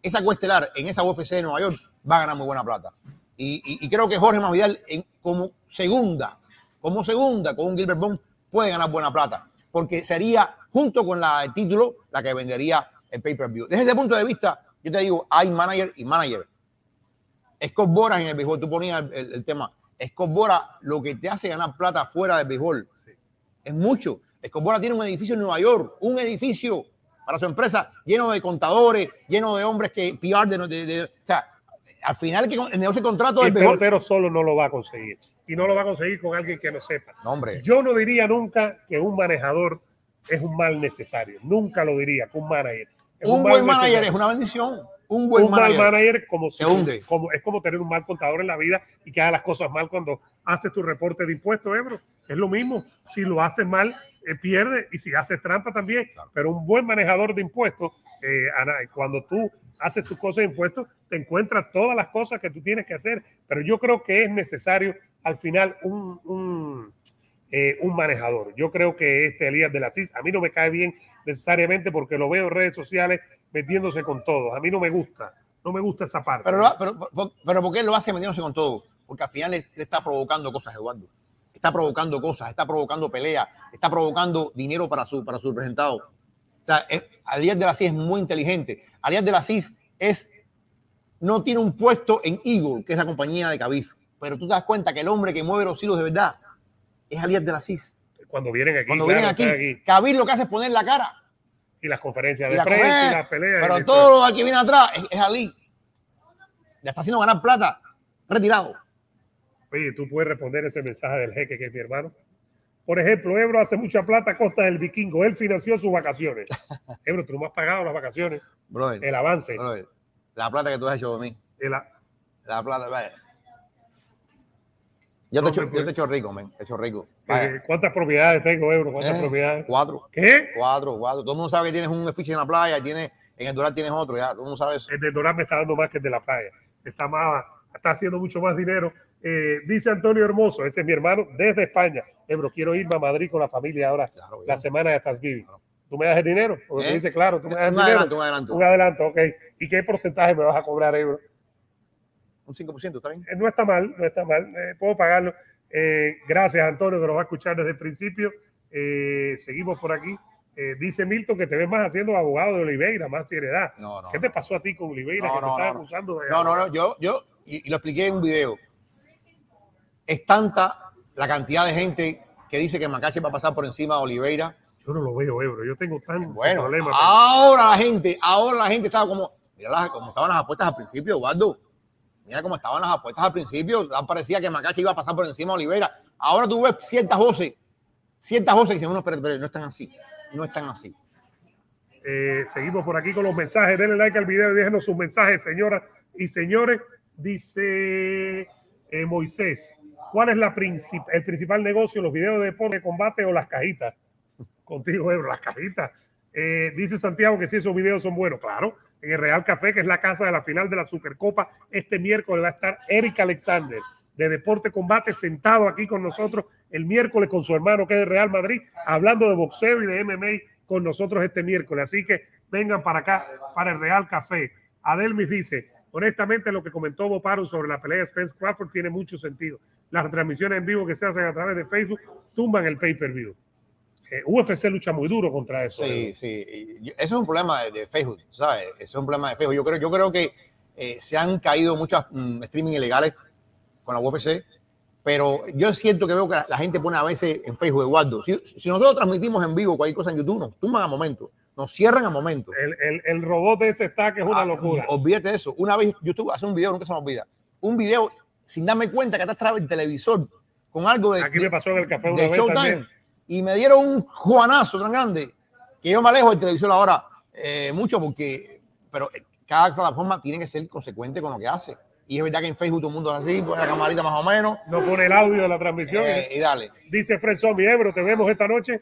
esa cuestelar en esa UFC de Nueva York va a ganar muy buena plata. Y, y- y creo que Jorge Masvidal en- como segunda, como segunda con un Gilbert Bond puede ganar buena plata, porque sería junto con la el título la que vendería el pay-per-view. Desde ese punto de vista, yo te digo, hay manager y manager. Scott Boras en el béisbol, tú ponías el, el- el tema. Scott Boras, lo que te hace ganar plata fuera del béisbol Sí. es mucho. Scott Boras tiene un edificio en Nueva York, un edificio para su empresa lleno de contadores, lleno de hombres que PR de, de- de- o sea, al final que el negocio de contrato el pelotero solo no lo va a conseguir. Y no lo va a conseguir con alguien que no sepa. No, hombre. Yo no diría nunca que un manejador es un mal necesario. Nunca lo diría que un manager. es un buen manager necesario. es una bendición. Un buen un manager. mal manager como, hunde. es como tener un mal contador en la vida y que haga las cosas mal cuando haces tu reporte de impuestos, Ebro. Es lo mismo. Si lo haces mal, eh, pierde y si haces trampa también. Claro. Pero un buen manejador de impuestos, eh, Ana, cuando tú haces tus cosas de impuestos, te encuentras todas las cosas que tú tienes que hacer. Pero yo creo que es necesario al final un, un, eh, un manejador. Yo creo que este Elías de la CIS, a mí no me cae bien necesariamente porque lo veo en redes sociales metiéndose con todos. A mí no me gusta, no me gusta esa parte. Pero, pero, pero, pero ¿por qué lo hace metiéndose con todo? Porque al final le, le está provocando cosas, Eduardo. Está provocando cosas, está provocando peleas, está provocando dinero para su, para su representado. O sea, Alias de la CIS es muy inteligente. Alias de la CIS es, no tiene un puesto en Eagle, que es la compañía de Cabif. Pero tú te das cuenta que el hombre que mueve los hilos de verdad es Alias de la CIS. Cuando vienen aquí, Cuando claro, vienen aquí, aquí. Lo que hace es poner la cara. y las conferencias de la prensa comer, y las peleas. Pero todo lo que viene atrás es, es Ali. Le está haciendo ganar plata. Retirado. Oye, tú puedes responder ese mensaje del jeque que es mi hermano. Por ejemplo, Ebro hace mucha plata a costa del vikingo. Él financió sus vacaciones. Ebro, tú no me has pagado las vacaciones, Brother, el avance. brother, la plata que tú has hecho de mí. el a- La plata, vaya. Yo te, ¿Dónde echo, yo te echo rico, men. Te echo rico. Eh, ¿Cuántas propiedades tengo, Ebro? ¿Cuántas Eh, propiedades? Cuatro, ¿Qué? cuatro, cuatro. Todo el mundo sabe que tienes un edificio en la playa, tienes, en el Doral tienes otro, ya. Todo el mundo sabe eso. El de Dorán me está dando más que el de la playa. Está, más, está haciendo mucho más dinero. Eh, dice Antonio Hermoso, ese es mi hermano, desde España. Ebro, quiero irme a Madrid con la familia ahora, Claro, la semana de Thanksgiving. ¿Tú me das el dinero? Porque ¿Eh? dice, claro, tú me das el Un dinero. adelanto, un adelanto. Un adelanto, ok. ¿Y qué porcentaje me vas a cobrar, Ebro? Un 5%, ¿está bien? Eh, No está mal, no está mal. eh, puedo pagarlo. Eh, gracias, Antonio, que nos va a escuchar desde el principio. Eh, seguimos por aquí. Dice Milton que te ves más haciendo abogado de Oliveira, más seriedad. No, no. ¿Qué te pasó a ti con Oliveira No, que te no, estás no. acusando de No, no, no. Yo, yo, y, y lo expliqué en un video. Es tanta la cantidad de gente que dice que Macache va a pasar por encima de Oliveira. Yo no lo veo, Ebro. Yo tengo tan Bueno, problemas. ahora la gente, ahora la gente estaba como, mira las- cómo estaban las apuestas al principio, Eduardo. Mira cómo estaban las apuestas al principio. Parecía que Macache iba a pasar por encima de Oliveira. Ahora tú ves ciertas voces, ciertas voces que dicen, no, pero, pero no están así. No están así. Eh, seguimos por aquí con los mensajes. Denle like al video y déjenos sus mensajes, señoras y señores. Dice eh, Moisés, ¿cuál es el principal negocio? ¿Los videos de deporte, de combate o las cajitas? Contigo, las cajitas. Eh, dice Santiago que si esos videos son buenos, claro. En el Real Café, que es la casa de la final de la Supercopa, este miércoles va a estar Eric Alexander de Deporte Combate, sentado aquí con nosotros el miércoles con su hermano que es de Real Madrid, hablando de boxeo y de MMA con nosotros este miércoles. Así que vengan para acá, para el Real Café. Adelmis dice, honestamente lo que comentó Boparo sobre la pelea de Spence Crawford tiene mucho sentido. Las transmisiones en vivo que se hacen a través de Facebook tumban el pay-per-view. Eh, UFC lucha muy duro contra eso. Sí, sí. Eso es un problema de, de, Facebook, ¿sabes? Eso es un problema de Facebook. Yo creo, yo creo que eh, se han caído muchas mm, streaming ilegales con la UFC, pero yo siento que veo que la, la gente pone a veces en Facebook, Eduardo, si, si, nosotros transmitimos en vivo cualquier cosa en YouTube, nos tumban a momento, nos cierran a momento. El, el, el robot de ese está que es una ah, locura. Olvídate de eso. Una vez yo estuve haciendo un video, nunca se me olvida, un video sin darme cuenta que está atrás del televisor con algo de, Aquí me pasó en el café de Showtime y me dieron un juanazo tan grande que yo me alejo del televisor ahora eh, mucho porque, pero cada plataforma tiene que ser consecuente con lo que hace. Y es verdad que en Facebook todo el mundo es así, pone la camarita más o menos. No pone el audio de la transmisión. Eh, y dale. Dice Fred Zombie, Ebro, ¿te vemos esta noche?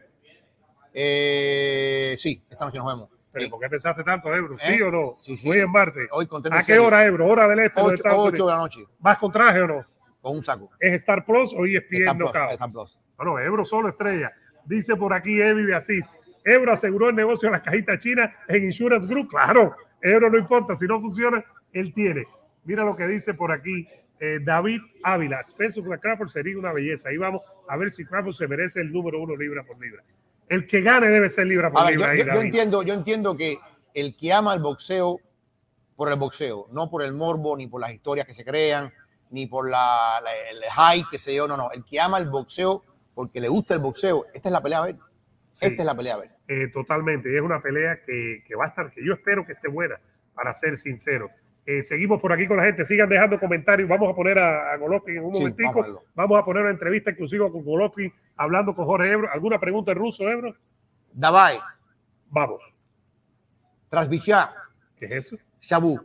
Eh, sí, esta noche nos vemos. ¿Pero por qué pensaste tanto, Ebro? ¿Sí ¿Eh? o no? Sí, sí. Hoy en Marte. Hoy contento ¿A qué hora, Ebro? ¿Hora del este? 8, 8 de la noche. ¿Vas con traje o no? Con un saco. ¿Es Star Plus o ESPN Star Plus? Star Plus. Bueno, Ebro solo estrella. Dice por aquí Eddie de Asís. Ebro aseguró el negocio de las cajitas chinas en Insurance Group. Claro, Ebro no importa. Si no funciona, él tiene. Mira lo que dice por aquí eh, David Ávila. Spencer Crawford sería una belleza. Ahí vamos a ver si Crawford se merece el número uno libra por libra. El que gane debe ser libra por ver, libra. yo, ahí, yo- yo David. entiendo, yo entiendo que el que ama el boxeo por el boxeo, no por el morbo, ni por las historias que se crean, ni por la, la- el hype, que sé yo, no, no. El que ama el boxeo porque le gusta el boxeo, esta es la pelea a ver. Sí. Esta es la pelea a ver. Eh, totalmente. Y es una pelea que, que va a estar, que yo espero que esté buena, para ser sincero. Eh, seguimos por aquí con la gente. Sigan dejando comentarios. Vamos a poner a, a Golovkin en un Sí, momentico. vamos a verlo. Vamos a poner una entrevista exclusiva con Golovkin hablando con Jorge Ebro. ¿Alguna pregunta en ruso, Ebro? Davai, Vamos. Trasvichá, ¿Qué es eso? Shabu.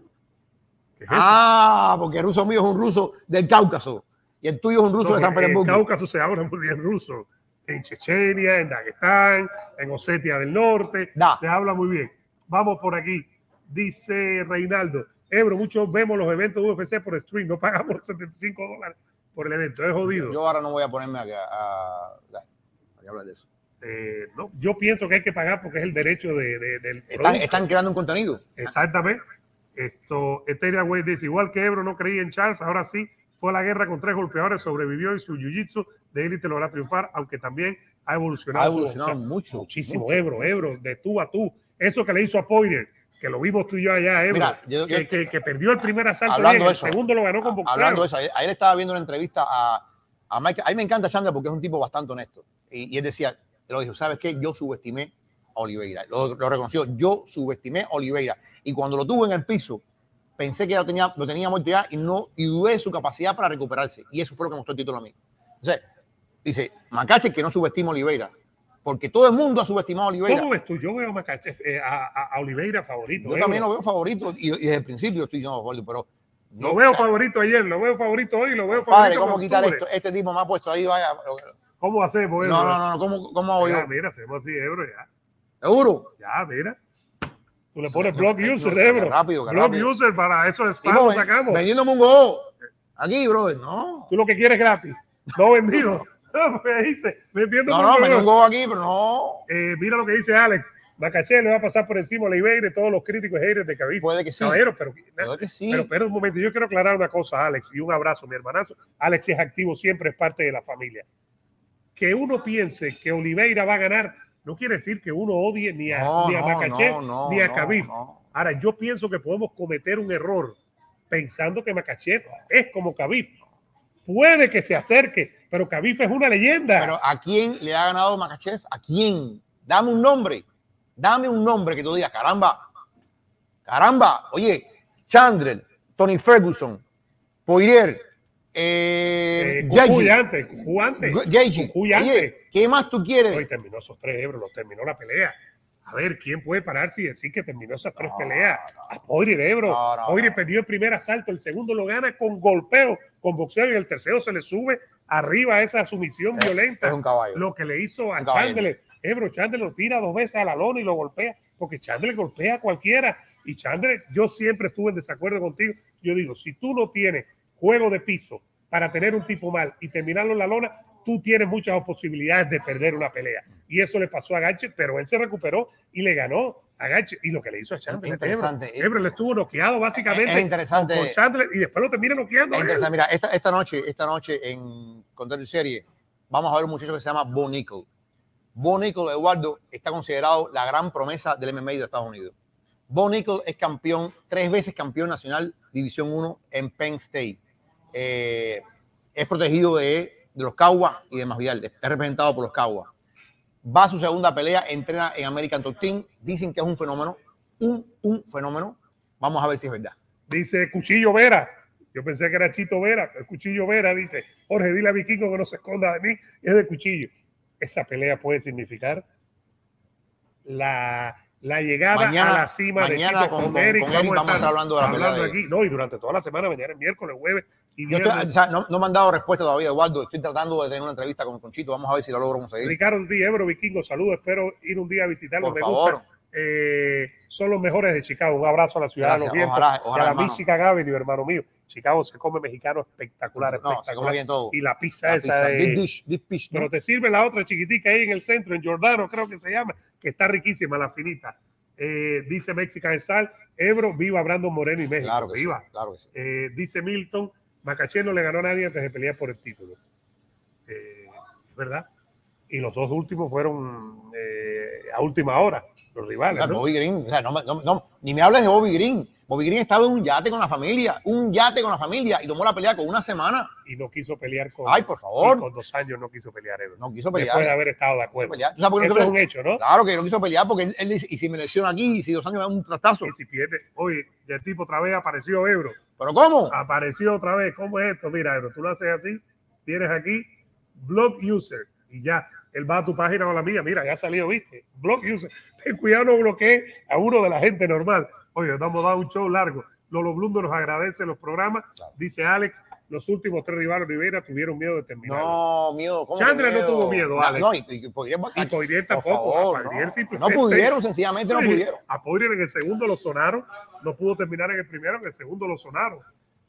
¿Qué es eso? Ah, porque el ruso mío es un ruso del Cáucaso y el tuyo es un ruso No, de San en Petersburgo. Cáucaso se habla muy bien ruso. En Chechenia, en Dagestán, en Osetia del Norte, Da. se habla muy bien. Vamos por aquí. Dice Reinaldo, Ebro, muchos vemos los eventos UFC por stream, no pagamos 75 dólares por el evento, es jodido. Yo ahora no voy a ponerme a, a, a- hablar de eso. Eh, no, yo pienso que hay que pagar porque es el derecho de, de- del Están, están creando un contenido. Exactamente. Esto, Eteria Way dice, igual que Ebro no creía en Charles, ahora sí, fue a la guerra con tres golpeadores, sobrevivió y su jiu-jitsu de élite logrará triunfar, aunque también ha evolucionado. Ha evolucionado mucho. Muchísimo, mucho. Ebro, Ebro, de tú a tú. Eso que le hizo a Poirier, que lo vimos tú y yo allá, Ebro, Mira, yo- yo- que, que- que perdió el primer asalto, Hablando bien, de el eso, segundo lo ganó con boxeo. Hablando de eso, ayer, estaba viendo una entrevista a, a Mike. A mí me encanta Chandler porque es un tipo bastante honesto. Y, y él decía, te lo dijo, ¿sabes qué? Yo subestimé a Oliveira. Lo, lo reconoció. Yo subestimé a Oliveira. Y cuando lo tuve en el piso, pensé que ya lo tenía, lo tenía muerto ya y no y dudé de su capacidad para recuperarse. Y eso fue lo que mostró el título a mí. Entonces, dice, Macache que no subestima a Oliveira. Porque todo el mundo ha subestimado a Oliveira. ¿Cómo ves tú? Yo veo a, Macache- eh, a, a- Oliveira favorito. Yo Ebro. también lo veo favorito y, y desde el principio estoy diciendo favorito, pero Lo no- veo o sea, favorito ayer, lo veo favorito hoy, lo veo Padre, favorito. ¿cómo en quitar esto? Este tipo me ha puesto ahí, vaya. ¿Cómo hacemos, No, Ebro? no, no, ¿cómo, cómo hago yo? mira, hacemos así, Ebro, ya. ¿Seguro? Ya, mira. Tú le pones no, user, rápido, que rápido. user para esos lo ven- sacamos. vendiéndome un go. Aquí, brother. No. Tú lo que quieres gratis, no vendido. Porque dice, vendiendo No, por no, me un go aquí, pero no. Eh, mira lo que dice Alex. Macaché le va a pasar por encima a y todos los críticos y haters de Khabib. Puede que sí. Caballero, pero, Puede que sí. pero espera un momento. Yo quiero aclarar una cosa, Alex, y un abrazo, mi hermanazo. Alex es activo, siempre es parte de la familia. Que uno piense que Oliveira va a ganar no quiere decir que uno odie ni a, no, ni a no, no, ni a Khabib. Ahora, yo pienso que podemos cometer un error pensando que Makachev es como Khabib. Puede que se acerque, pero Khabib es una leyenda. Pero ¿a quién le ha ganado Makachev? ¿A quién? Dame un nombre. Dame un nombre que tú digas, caramba. Caramba. Oye, Chandler, Tony Ferguson, Poirier, eh, eh, antes. Oye, ¿qué más tú quieres? Hoy terminó esos tres euros, los terminó la pelea. A ver, ¿quién puede pararse y decir que terminó esas tres No, peleas? A Poirier, Ebro. No, no, Poirier no. perdió el primer asalto, el segundo lo gana con golpeo, con boxeo, y el tercero se le sube arriba a esa sumisión Es- violenta. Es un caballo. Lo que le hizo a. Chandler. Ebro, Chandler lo tira dos veces a la lona y lo golpea, porque Chandler golpea a cualquiera. Y Chandler, yo siempre estuve en desacuerdo contigo. Yo digo, si tú no tienes juego de piso, para tener un tipo mal y terminarlo en la lona, tú tienes muchas posibilidades de perder una pelea. Y eso le pasó a Gache, pero él se recuperó y le ganó a Gache. Y lo que le hizo a Chandler. Interesante. Ebro, le estuvo noqueado básicamente. Es interesante. Con Chandler y después lo termina noqueando. Es interesante. Mira, esta, esta noche, esta noche en Control Serie, vamos a ver un muchacho que se llama Bo Nickel. Bo Nickel, Eduardo, está considerado la gran promesa del MMA de Estados Unidos. Bo Nickel es campeón, tres veces campeón nacional, División 1 en Penn State. Eh, es protegido de, de los Caguas y de Masvidal. Es representado por los Caguas. Va a su segunda pelea, entrena en American Top Team. Dicen que es un fenómeno, un, un fenómeno. Vamos a ver si es verdad. Dice Cuchillo Vera. Yo pensé que era Chito Vera, el Cuchillo Vera dice, Jorge, dile a Vikingo que no se esconda de mí, es de Cuchillo. Esa pelea puede significar la, la llegada Mañana- a la cima mañana de Chito con- con, Eric. con Eric vamos a estar hablando de la pelea hablando de- aquí. No, y durante toda la semana, mañana es miércoles, jueves Yo viernes. estoy- o sea, no, no me han dado respuesta todavía, Eduardo. Estoy tratando de tener una entrevista con Conchito. Vamos a ver si lo logro conseguir. Ricardo Díaz, Ebro Vikingo, saludos, espero ir un día a visitarlo. Por Me favor. gusta. Eh, son los mejores de Chicago. Un abrazo a la ciudad de Gracias. los vientos, Ojalá- y a la. Michigan Avenue, hermano mío. Chicago se come mexicano espectacular, No, se come espectacular. bien todo. y la pizza La esa pizza, de, deep dish, deep dish, ¿no? pero te sirve la otra chiquitica ahí en el centro, en Jordano, creo que se llama, que está riquísima, la finita. Eh, dice Mexican Style, Ebro, viva Brandon Moreno y México. Claro que sí, viva. claro que sí. Eh, dice Milton, Macaché no le ganó a nadie antes de pelear por el título. Eh, ¿Verdad? Y los dos últimos fueron eh, a última hora, los rivales. ¿no? Bobby Green, o sea, no, me- no- no, ni me hables de Bobby Green. Bobby Green estaba en un yate con la familia, un yate con la familia y tomó la pelea con una semana. Y no quiso pelear con. Ay, por favor. con dos años no quiso pelear, Ebro. No quiso Después de pelear. haber estado de acuerdo. pelear. ¿Tú sabes por qué no Eso es un pelear? hecho, ¿no? Claro que no quiso pelear porque él, él dice, y si me lesiono aquí, y si dos años me da un trastazo. Y si pierde, oye, ya el tipo otra vez apareció Ebro. ¿Pero cómo? Apareció otra vez. ¿Cómo es esto? Mira, Ebro, tú lo haces así, tienes aquí blog user y ya. Él va a tu página o a la mía. Mira, ya salió, ¿viste? Blog user. Ten cuidado, no bloquee a uno de la gente normal. Oye, nos hemos dado un show largo. Lolo Blundo nos agradece los programas. Claro. Dice Alex, los últimos tres rivales Rivera tuvieron miedo de terminar. No, miedo. ¿cómo Chandler no tuvo miedo, Ah, Alex. No, y, y Poirier- Y Poirier tampoco. favor, no. pudieron, sencillamente no pudieron. A Poirier en el segundo lo sonaron. No pudo terminar en el primero, en el segundo lo sonaron.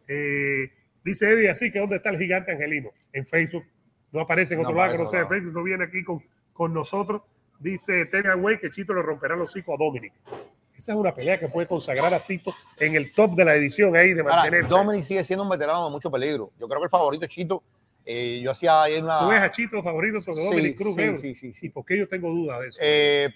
Eh, dice Eddie así que ¿dónde está el gigante Angelino? En Facebook. No aparece en otro lado que no sea en Facebook. No viene aquí con, con nosotros. Dice Tenga Way que Chito le romperá los hocico a Dominic. Esa es una pelea que puede consagrar a Cito en el top de la edición ahí de Ahora, mantenerse. Dominic sigue siendo un veterano de mucho peligro. Yo creo que el favorito es Chito. Eh, yo hacía ayer una. ¿Tú ves a Chito favorito sobre Sí, Dominic Cruz? sí, sí, sí, sí. ¿Y por qué yo tengo dudas de eso? Eh,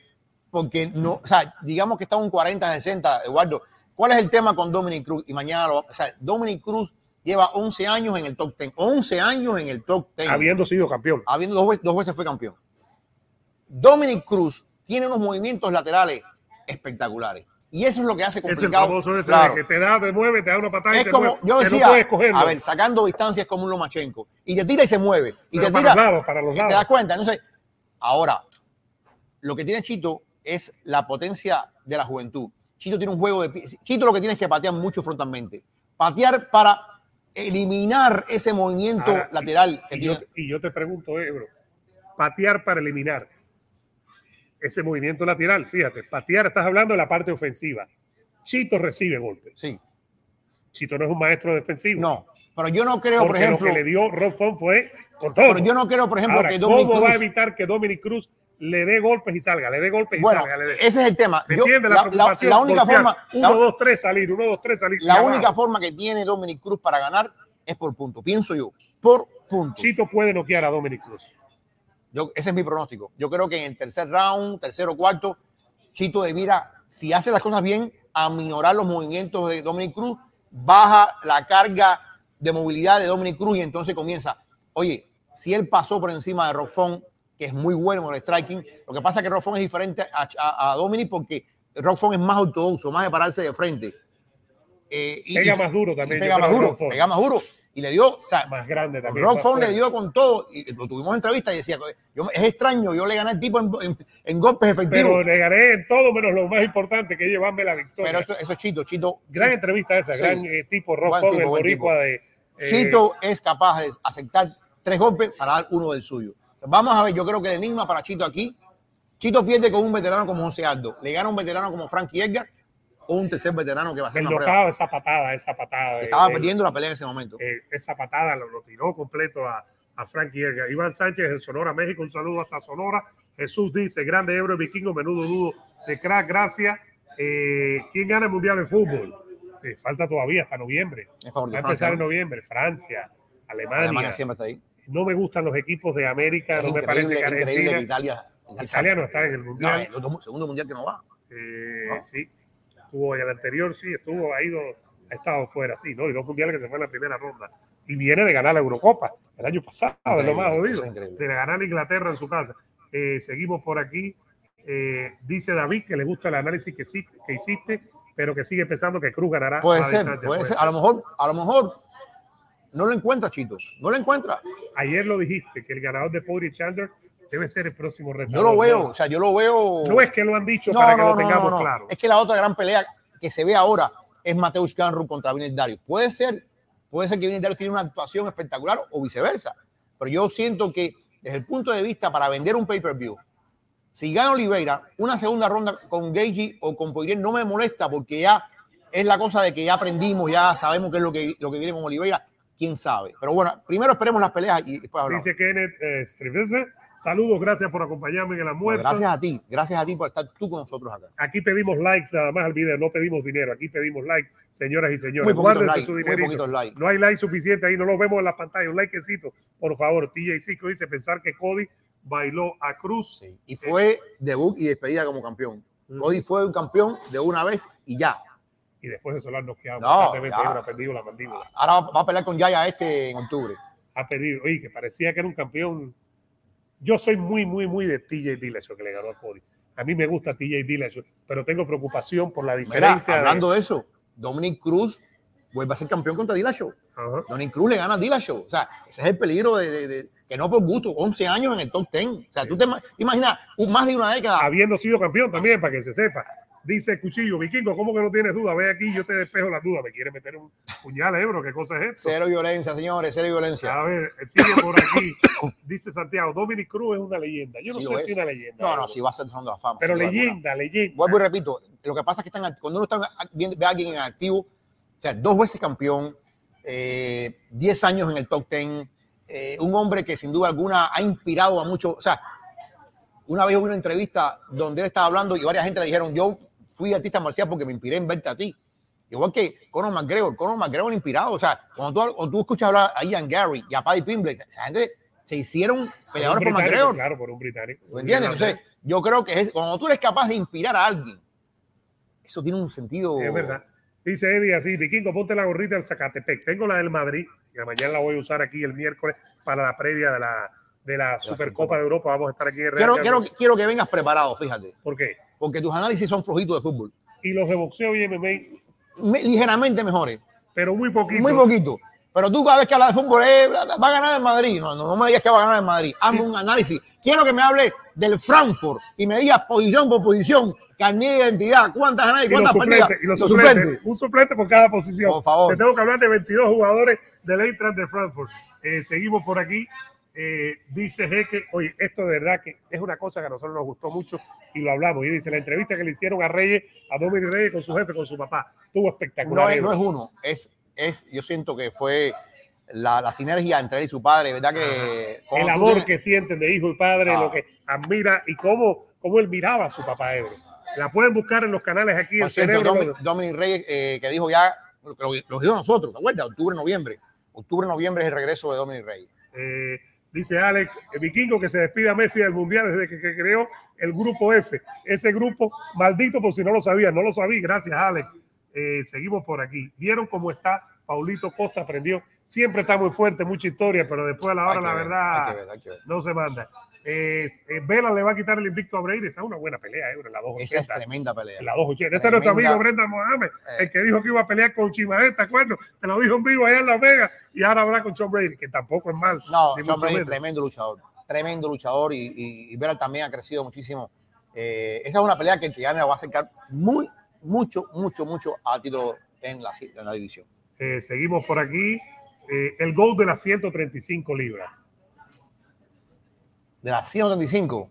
porque no, o sea, digamos que está un 40-60, Eduardo. ¿Cuál es el tema con Dominic Cruz? Y mañana lo, o sea, Dominic Cruz lleva 11 años en el top 10, 11 años en el top 10, Habiendo sido campeón. habiendo dos veces, dos veces fue campeón. Dominic Cruz tiene unos movimientos laterales espectaculares. Y eso es lo que hace Es el complicado. ese Claro. que te da, te mueve, te da una patada y Es te como, mueve, yo decía, no a ver, sacando distancias como un Lomachenko. Y te tira y se mueve. Y Pero te para tira, los lados, para los ¿Te das cuenta? Entonces, ahora, lo que tiene Chito es la potencia de la juventud. Chito tiene un juego de... Chito lo que tiene es que patear mucho frontalmente. Patear para eliminar ese movimiento Ahora, lateral que Y tiene. yo, y yo te pregunto, eh, bro, patear para eliminar ese movimiento lateral, fíjate, patear, estás hablando de la parte ofensiva. Chito recibe golpes. Sí, Chito no es un maestro defensivo. no. Pero yo no creo, por ejemplo... lo que le dio Rob Font fue con todo. Pero yo no creo, por ejemplo, Ahora, que Dominic ¿cómo va a evitar que Dominic Cruz le dé golpes y salga? Le dé golpes y Bueno, salga. Le dé. ese es el tema. ¿Me Yo- entiendes? la, La, la- preocupación, la única golpear. forma... Uno, la- dos, tres, salir. Uno, dos, tres, salir. La única abajo. forma que tiene Dominic Cruz para ganar es por punto, pienso yo, por punto. Chito puede noquear a Dominic Cruz. Yo, ese es mi pronóstico. Yo creo que en el tercer round, tercero, cuarto, Chito debiera, si hace las cosas bien, aminorar los movimientos de Dominic Cruz, baja la carga de movilidad de Dominic Cruz y entonces comienza. Oye, si él pasó por encima de Rockfon, que es muy bueno en el striking, lo que pasa es que Rockfon es diferente a, a- a Dominic porque Rockfon es más ortodoxo, más de pararse de frente. Eh, y- Pega más duro también. pega más duro, pega más duro. Y le dio, o sea, más grande también. Rock más Font le dio con todo y lo tuvimos en entrevista y decía, yo, es extraño, yo le gané al tipo en, en- en golpes Pero efectivos. le gané en todo menos lo más importante, que es llevarme la victoria. Pero, eso, eso es Chito, Chito. gran entrevista esa, Sí. gran eh, tipo Font, tipo, el boricua de... eh, Chito es capaz de aceptar tres golpes para dar uno del suyo. Vamos a ver, yo creo que el enigma para Chito aquí, Chito pierde con un veterano como José Aldo, le gana un veterano como Frankie Edgar un tercer veterano que va a hacer El una prueba. esa patada, esa patada. Estaba de- perdiendo la pelea en ese momento. eh, esa patada lo, lo tiró completo a, a Frankie Edgar. Iván Sánchez en Sonora, México, un saludo hasta Sonora. Jesús dice, grande Ebro Vikingo, menudo nudo de crack, gracias. Eh, ¿Quién gana el Mundial de Fútbol? Eh, falta todavía hasta noviembre. Favor Va de a empezar noviembre. Francia, Alemania. Alemania siempre está ahí. No me gustan los equipos de América, Es no me parece que increíble que Argentina. Italia. Italia no está en el Mundial. el segundo mundial que no va. Eh, ¿no? Sí, estuvo en el anterior, sí, estuvo, ha ido, ha estado fuera, sí, ¿no? Y dos mundiales que se fue en la primera ronda. Y viene de ganar la Eurocopa el año pasado, es lo más jodido, de ganar a Inglaterra en su casa. Eh, seguimos por aquí. Eh, dice David que le gusta el análisis que, que hiciste, pero que sigue pensando que Cruz ganará. Puede a ser, puede puede ser. A lo mejor, a lo mejor no lo encuentra, Chito. No lo encuentra. Ayer lo dijiste, que el ganador de Poirier Chandler debe ser el próximo Yo retador. lo veo, No, o sea, yo lo veo. no es que lo han dicho No, para que no, lo no, tengamos no, claro. Es que la otra gran pelea que se ve ahora es Mateus Canru contra Vinil Darius. Puede ser, puede ser que Vinil Darius tiene una actuación espectacular o viceversa. Pero yo siento que desde el punto de vista para vender un pay-per-view, si gana Oliveira, una segunda ronda con Gagey o con Poirier no me molesta porque ya es la cosa de que ya aprendimos, ya sabemos qué es lo que, lo que viene con Oliveira, quién sabe. Pero bueno, primero esperemos las peleas y después hablamos. Dice Kenneth eh, saludos, gracias por acompañarme en el almuerzo. Gracias a ti, gracias a ti por estar tú con nosotros acá. Aquí pedimos likes nada más al video, no pedimos dinero, aquí pedimos likes, señoras y señores. Guárdense likes, su dinerito. likes. No hay like suficiente ahí, no lo vemos en la pantalla. Un likecito, por favor. TJ que dice pensar que Cody bailó a Cruz. Sí, Y fue debut y despedida como campeón. Cody fue un campeón de una vez y ya. Y después de eso lo han noqueado. No, ya. perdido la mandíbula. Ahora va a pelear con Yaya este en octubre. Ha perdido, oye, que parecía que era un campeón. Yo soy muy, muy, muy de TJ Dillashaw que le ganó a Cody. A mí me gusta TJ Dillashaw, pero tengo preocupación por la diferencia. hablando de eso, Dominic Cruz vuelve a ser campeón contra Dillashaw. Ajá. Dominic Cruz le gana a Dillashaw. O sea, ese es el peligro de, de- de- que no por gusto, 11 años en el top 10. O sea, tú te ima- imaginas más de una década. habiendo sido campeón también, para que se sepa. Dice Cuchillo, Vikingo, ¿cómo que no tienes duda? Ve aquí, yo te despejo las dudas. Me quiere meter un puñal, Ebro, ¿qué cosa es esto? Cero violencia, señores, cero violencia. A ver, sigue por aquí. Dice Santiago, Dominic Cruz es una leyenda. Yo no Sí sé si es. una leyenda. No, no, Ebro. sí va a ser la fama. Pero duda leyenda, leyenda. Vuelvo y repito, lo que pasa es que están, cuando uno está viendo- ve a alguien en activo, o sea, dos veces campeón, eh, 10 años en el top 10, eh, un hombre que sin duda alguna ha inspirado a muchos, o sea, una vez hubo una entrevista donde él estaba hablando y varias gente le dijeron, yo fui artista marcial porque me inspiré en verte a ti. Igual que Conor McGregor, Conor McGregor inspirado, o sea, cuando tú, cuando tú escuchas hablar a Ian Gary y a Paddy Pimblett, esa gente se hicieron peleadores por McGregor. Claro, por un británico. ¿Me entiendes? Entonces, yo creo que es, cuando tú eres capaz de inspirar a alguien, eso tiene un sentido. Es verdad. Dice Eddie así, Vikingo, ponte la gorrita del Zacatepec. Tengo la del Madrid, y mañana la voy a usar aquí el miércoles para la previa de la, de la Supercopa de Europa. Vamos a estar aquí Quiero, quiero, quiero que vengas preparado, fíjate, ¿Por qué? porque tus análisis son flojitos de fútbol. Y los de boxeo y MMA, Me- ligeramente mejores, pero muy poquito. muy poquito. Pero tú cada vez que hablas de fútbol, eh, va a ganar el Madrid. No, no, no me digas que va a ganar el Madrid. Hazme un análisis. Quiero que me hables del Frankfurt y me digas posición por posición, carnet de identidad, cuántas ganadas y Y los cuántas perdidas. suplentes, y los Los suplentes. suplentes. Un suplente por cada posición. Por favor. Te tengo que hablar de 22 jugadores del Eintracht de Frankfurt. Eh, seguimos por aquí. Eh, dice Jeque, oye, esto de verdad que es una cosa que a nosotros nos gustó mucho y lo hablamos. Y dice, la entrevista que le hicieron a Reyes, a Dominic Reyes con su jefe, con su papá, estuvo espectacular. No es, Ebro. no es uno, es, es, yo siento que fue la, la sinergia entre él y su padre, ¿verdad? Que el amor tienes- que sienten de hijo y padre, Ah. lo que admira y cómo, cómo él miraba a su papá Ebro. La pueden buscar en los canales aquí. Por cierto, cerebro. Dominic, Dominic Reyes, eh, que dijo ya, lo, lo, lo dijo nosotros, ¿te acuerdas? Octubre, noviembre. Octubre, noviembre es el regreso de Dominic Reyes. Eh, dice Alex, el vikingo que se despida Messi del Mundial desde que, que creó el grupo F. Ese grupo, maldito por si no lo sabía, no lo sabía, gracias Alex. Eh, seguimos por aquí. ¿Vieron cómo está? Paulito Costa aprendió. Siempre está muy fuerte, mucha historia, pero después a la hora, la ver, verdad, hay que ver, hay que ver. no se manda. Eh, eh, Vela le va a quitar el invicto a Breire. Esa es una buena pelea, eh, en la 280. Esa es tremenda pelea. La 280. Ese es nuestro amigo Brenda Mohamed, Eh. el que dijo que iba a pelear con Chimael, ¿te acuerdas? Te lo dijo en vivo allá en Las Vegas y ahora habla con John Brady, que tampoco es mal. No, John Brady, menos. tremendo luchador. Tremendo luchador y, y, y Vera también ha crecido muchísimo. Eh, esa es una pelea que el que gane va a acercar muy, mucho, mucho, mucho a tiro en la, en la división. Seguimos por aquí. El gol de las 135 libras. De las 135.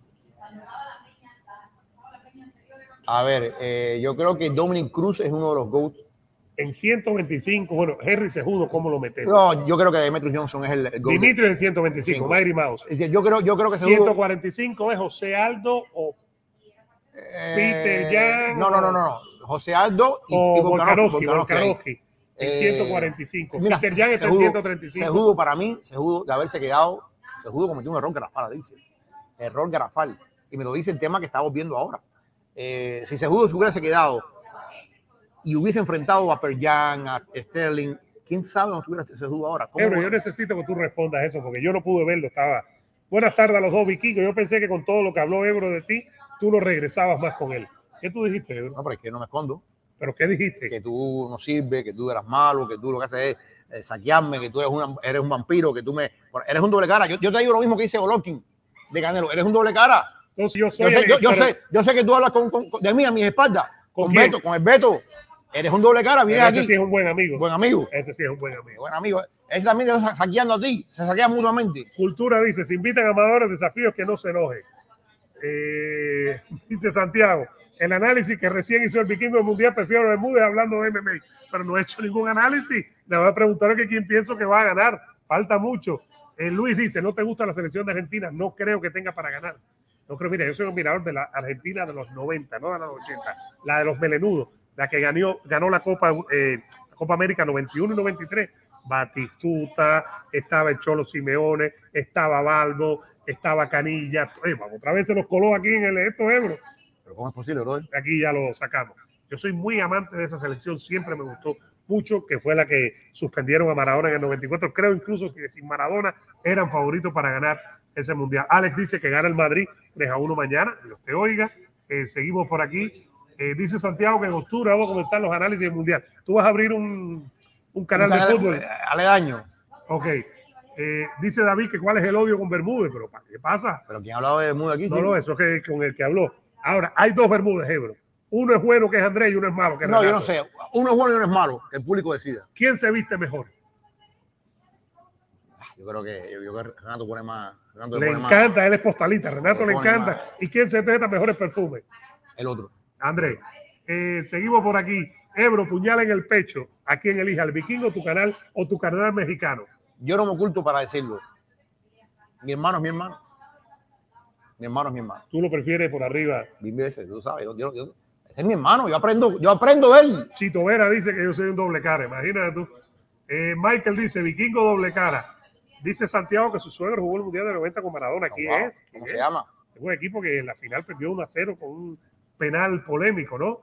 A ver, eh, yo creo que Dominic Cruz es uno de los GOATs. En 125, bueno, Henry Sejudo, ¿cómo lo metemos? No, yo creo que Demetrius Johnson es el, el GOAT. Dimitri en 125, Cinco. Mighty Mouse. Yo creo, yo creo que Sejudo- 145 es José Aldo o, Peter Yan No, no, no, no. no. José Aldo y, o y Volkanovski, Volkanovski en Eh, 145. Mira, Peter Yan está en Sejudo- 135. Sejudo para mí, Sejudo de haberse quedado, Sejudo cometió un error garrafal, dice. Error garrafal. Y me lo dice el tema que estamos viendo ahora. Eh, si Sejudo se hubiese quedado y hubiese enfrentado a Perjan, a Sterling, ¿quién sabe dónde estuviera Sejudo ahora? ¿Cómo- Ebro, yo necesito que tú respondas eso porque yo no pude verlo. Estaba. Buenas tardes a los dos vikingos. Yo pensé que con todo lo que habló Ebro de ti, tú no regresabas más con él. ¿Qué tú dijiste, Ebro? No, pero es que no me escondo. ¿Pero qué dijiste? Que tú no sirves, que tú eras malo, que tú lo que haces es eh, saquearme, que tú eres, una- eres un vampiro, que tú me... Eres un doble cara. Yo, yo te digo lo mismo que dice Golovkin de Canelo. Eres un doble cara. Entonces yo sé, el- yo, sé, yo sé que tú hablas con, de mí a mis espaldas. ¿Con? Beto, con el Beto. Eres un doble cara, vienes ese aquí. sí es un buen amigo. Buen amigo. Ese sí es un buen amigo. Buen amigo. Ese también te está saqueando a ti. Se saquean mutuamente. Cultura dice, se invitan a amadores, desafíos que no se enojen. Eh, dice Santiago, el análisis que recién hizo el vikingo mundial, prefiero Bermúdez hablando de MMA, pero no he hecho ningún análisis. Le voy a preguntar que quién pienso que va a ganar. Falta mucho. Eh, Luis dice, ¿no te gusta la selección de Argentina? No creo que tenga para ganar. No creo, mira, yo soy un mirador de la Argentina de los 90, no de los 80, la de los melenudos, la que ganó, ganó la Copa, eh, Copa América 91 y 93. Batistuta, estaba el Cholo Simeone, estaba Balbo, estaba Canilla. Eh, vamos, otra vez se los coló aquí en el Ebro. Pero ¿cómo es posible, brother? Aquí ya lo sacamos. Yo soy muy amante de esa selección, siempre me gustó mucho, que fue la que suspendieron a Maradona en el 94. Creo incluso que sin Maradona eran favoritos para ganar ese mundial. Alex dice que gana el Madrid 3 a 1 mañana. Dios te oiga. Eh, seguimos por aquí. Eh, dice Santiago que en octubre vamos a comenzar los análisis del mundial. Tú vas a abrir un, un canal de fútbol. eh, Aledaño. Ok. Eh, dice David que cuál es el odio con Bermúdez, pero ¿para ¿qué pasa? Pero ¿quién ha hablado de Mudo aquí? No, no, eso es que con el que habló. Ahora, hay dos Bermúdez, Ebro. Uno es bueno, que es Andrés, y uno es malo, que es No, yo no sé. Uno es bueno y uno es malo. Que el público decida. ¿Quién se viste mejor? Yo creo que, yo Renato pone más. Renato Le pone más encanta, él es postalita. Renato Le encanta. más. ¿Y quién se trata mejores perfumes? el otro. Andrés, eh, seguimos por aquí. Ebro, puñal en el pecho. ¿A quién elija? ¿El vikingo, tu canal o tu canal mexicano? Yo no me oculto para decirlo. Mi hermano es mi hermano. Mi hermano es mi hermano. Tú lo prefieres por arriba. Mil veces, tú sabes. Yo, yo- es mi hermano. Yo aprendo, yo aprendo de él. Chito Vera dice que yo soy un doble cara. Imagínate tú. Eh, Michael dice, vikingo doble cara. Dice Santiago que su suegro jugó el Mundial de 90 con Maradona. ¿Quién Wow, es? ¿Quién ¿Cómo es? se llama? Es un equipo que en la final perdió 1 a 0 con un penal polémico, ¿no?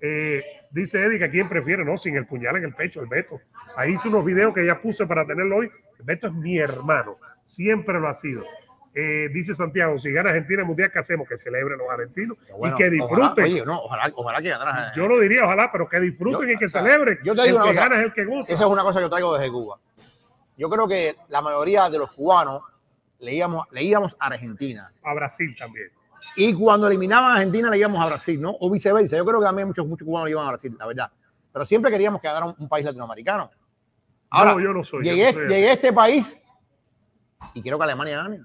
Eh, dice Eddie que a quién prefiere, ¿no? Sin el puñal en el pecho, el Beto. Ahí hice unos videos que ya puse para tenerlo hoy. El Beto es mi hermano, siempre lo ha sido. Eh, dice Santiago, si gana Argentina el mundial, ¿qué hacemos? Que celebren los argentinos Bueno, y que ojalá- disfruten. oye, no, ojalá, ojalá que ganara. Yo no diría ojalá, pero que disfruten Yo- y que o sea, celebren. yo te digo el una que cosa, gana es el que goza. Esa es una cosa que yo traigo desde Cuba. Yo creo que la mayoría de los cubanos leíamos, leíamos a Argentina. A Brasil también. Y cuando eliminaban a Argentina, le íbamos a Brasil, ¿no? O viceversa. Yo creo que también muchos, muchos cubanos le iban a Brasil, la verdad. Pero siempre queríamos que ganara un, un país latinoamericano. Ahora, no, yo no soy. yo llegué, no soy así. llegué a este país y quiero que Alemania gane.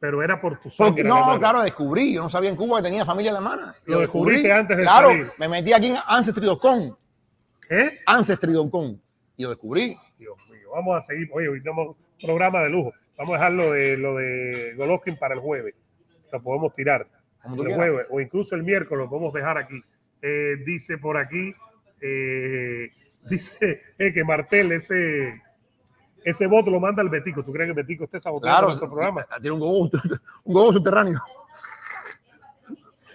Pero era por tu Porque, sangre. no, claro, descubrí. Yo no sabía en Cuba que tenía familia alemana. Lo descubriste antes de Claro, salir. me metí aquí en Ancestry.com. ¿Eh? Ancestry.com. Y lo descubrí. Dios mío, vamos a seguir. Oye, hoy tenemos un programa de lujo. Vamos a dejar lo de, lo de Golovkin para el jueves. Lo podemos tirar Como el quieras. jueves o incluso el miércoles lo podemos dejar aquí. Eh, dice por aquí, eh, dice eh, que Martel, ese, ese voto lo manda el Betico. ¿Tú crees que el Betico esté saboteando Claro, nuestro programa? tiene un gogo, un gogo subterráneo.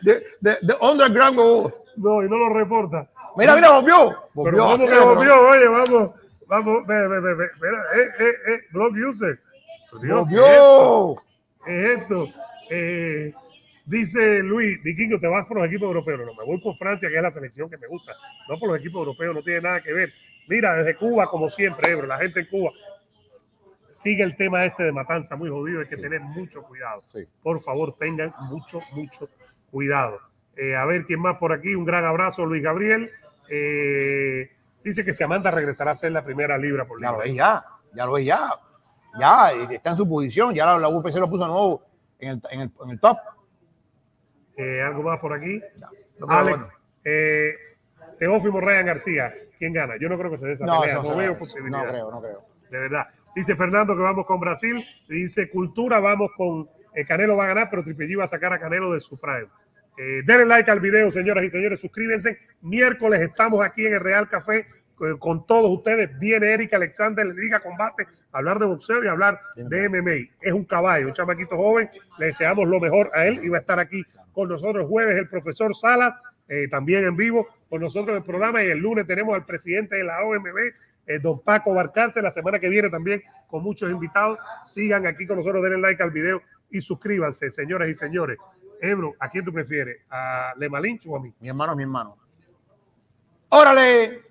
De, de, de underground gogo. No, y no lo reporta. Mira, mira, volvió. Pero Volvió. ¿cómo así, que volvió? Oye, vamos, vamos, ve, ve, ve, ve, espera, eh, eh, eh, blog user. Dios, ¿qué es esto? Volvió. es esto? Eh, dice Luis, Vikingo, te vas por los equipos europeos. No, me voy por Francia, que es la selección que me gusta. No por los equipos europeos, no tiene nada que ver. Mira, desde Cuba, como siempre, Ebro, la gente en Cuba sigue el tema este de matanza muy jodido. Hay que Sí. tener mucho cuidado. Sí. Por favor, tengan mucho, mucho cuidado. Eh, a ver quién más por aquí. Un gran abrazo, Luis Gabriel. Eh, dice que si Amanda regresará a ser la primera libra por Ya lo libra. ves ya. Ya lo ves ya. Ya, está en su posición. Ya la, la UFC lo puso nuevo en el, en el, en el top. Eh, algo más por aquí. No, Alex, bueno. eh, Teófimo Ryan García, ¿quién gana? Yo no creo que se dé esa No, pelea, veo posibilidad. No creo, no creo. de verdad. Dice Fernando que vamos con Brasil. Dice Cultura, vamos con eh, Canelo va a ganar, pero Triple G va a sacar a Canelo de su prime. Eh, denle like al video, señoras y señores. Suscríbanse. Miércoles estamos aquí en el Real Café eh, con todos ustedes. Viene Erika Alexander, le diga combate, hablar de boxeo y hablar de MMA. Es un caballo, un chamaquito joven. Le deseamos lo mejor a él y va a estar aquí con nosotros jueves el profesor Sala, eh, también en vivo con nosotros en el programa. Y el lunes tenemos al presidente de la OMB, eh, don Paco Barcarte. La semana que viene también con muchos invitados. Sigan aquí con nosotros, denle like al video y suscríbanse, señoras y señores. Ebro, ¿a quién tú prefieres? ¿A Le Malinche o a mí? Mi hermano mi hermano. ¡Órale!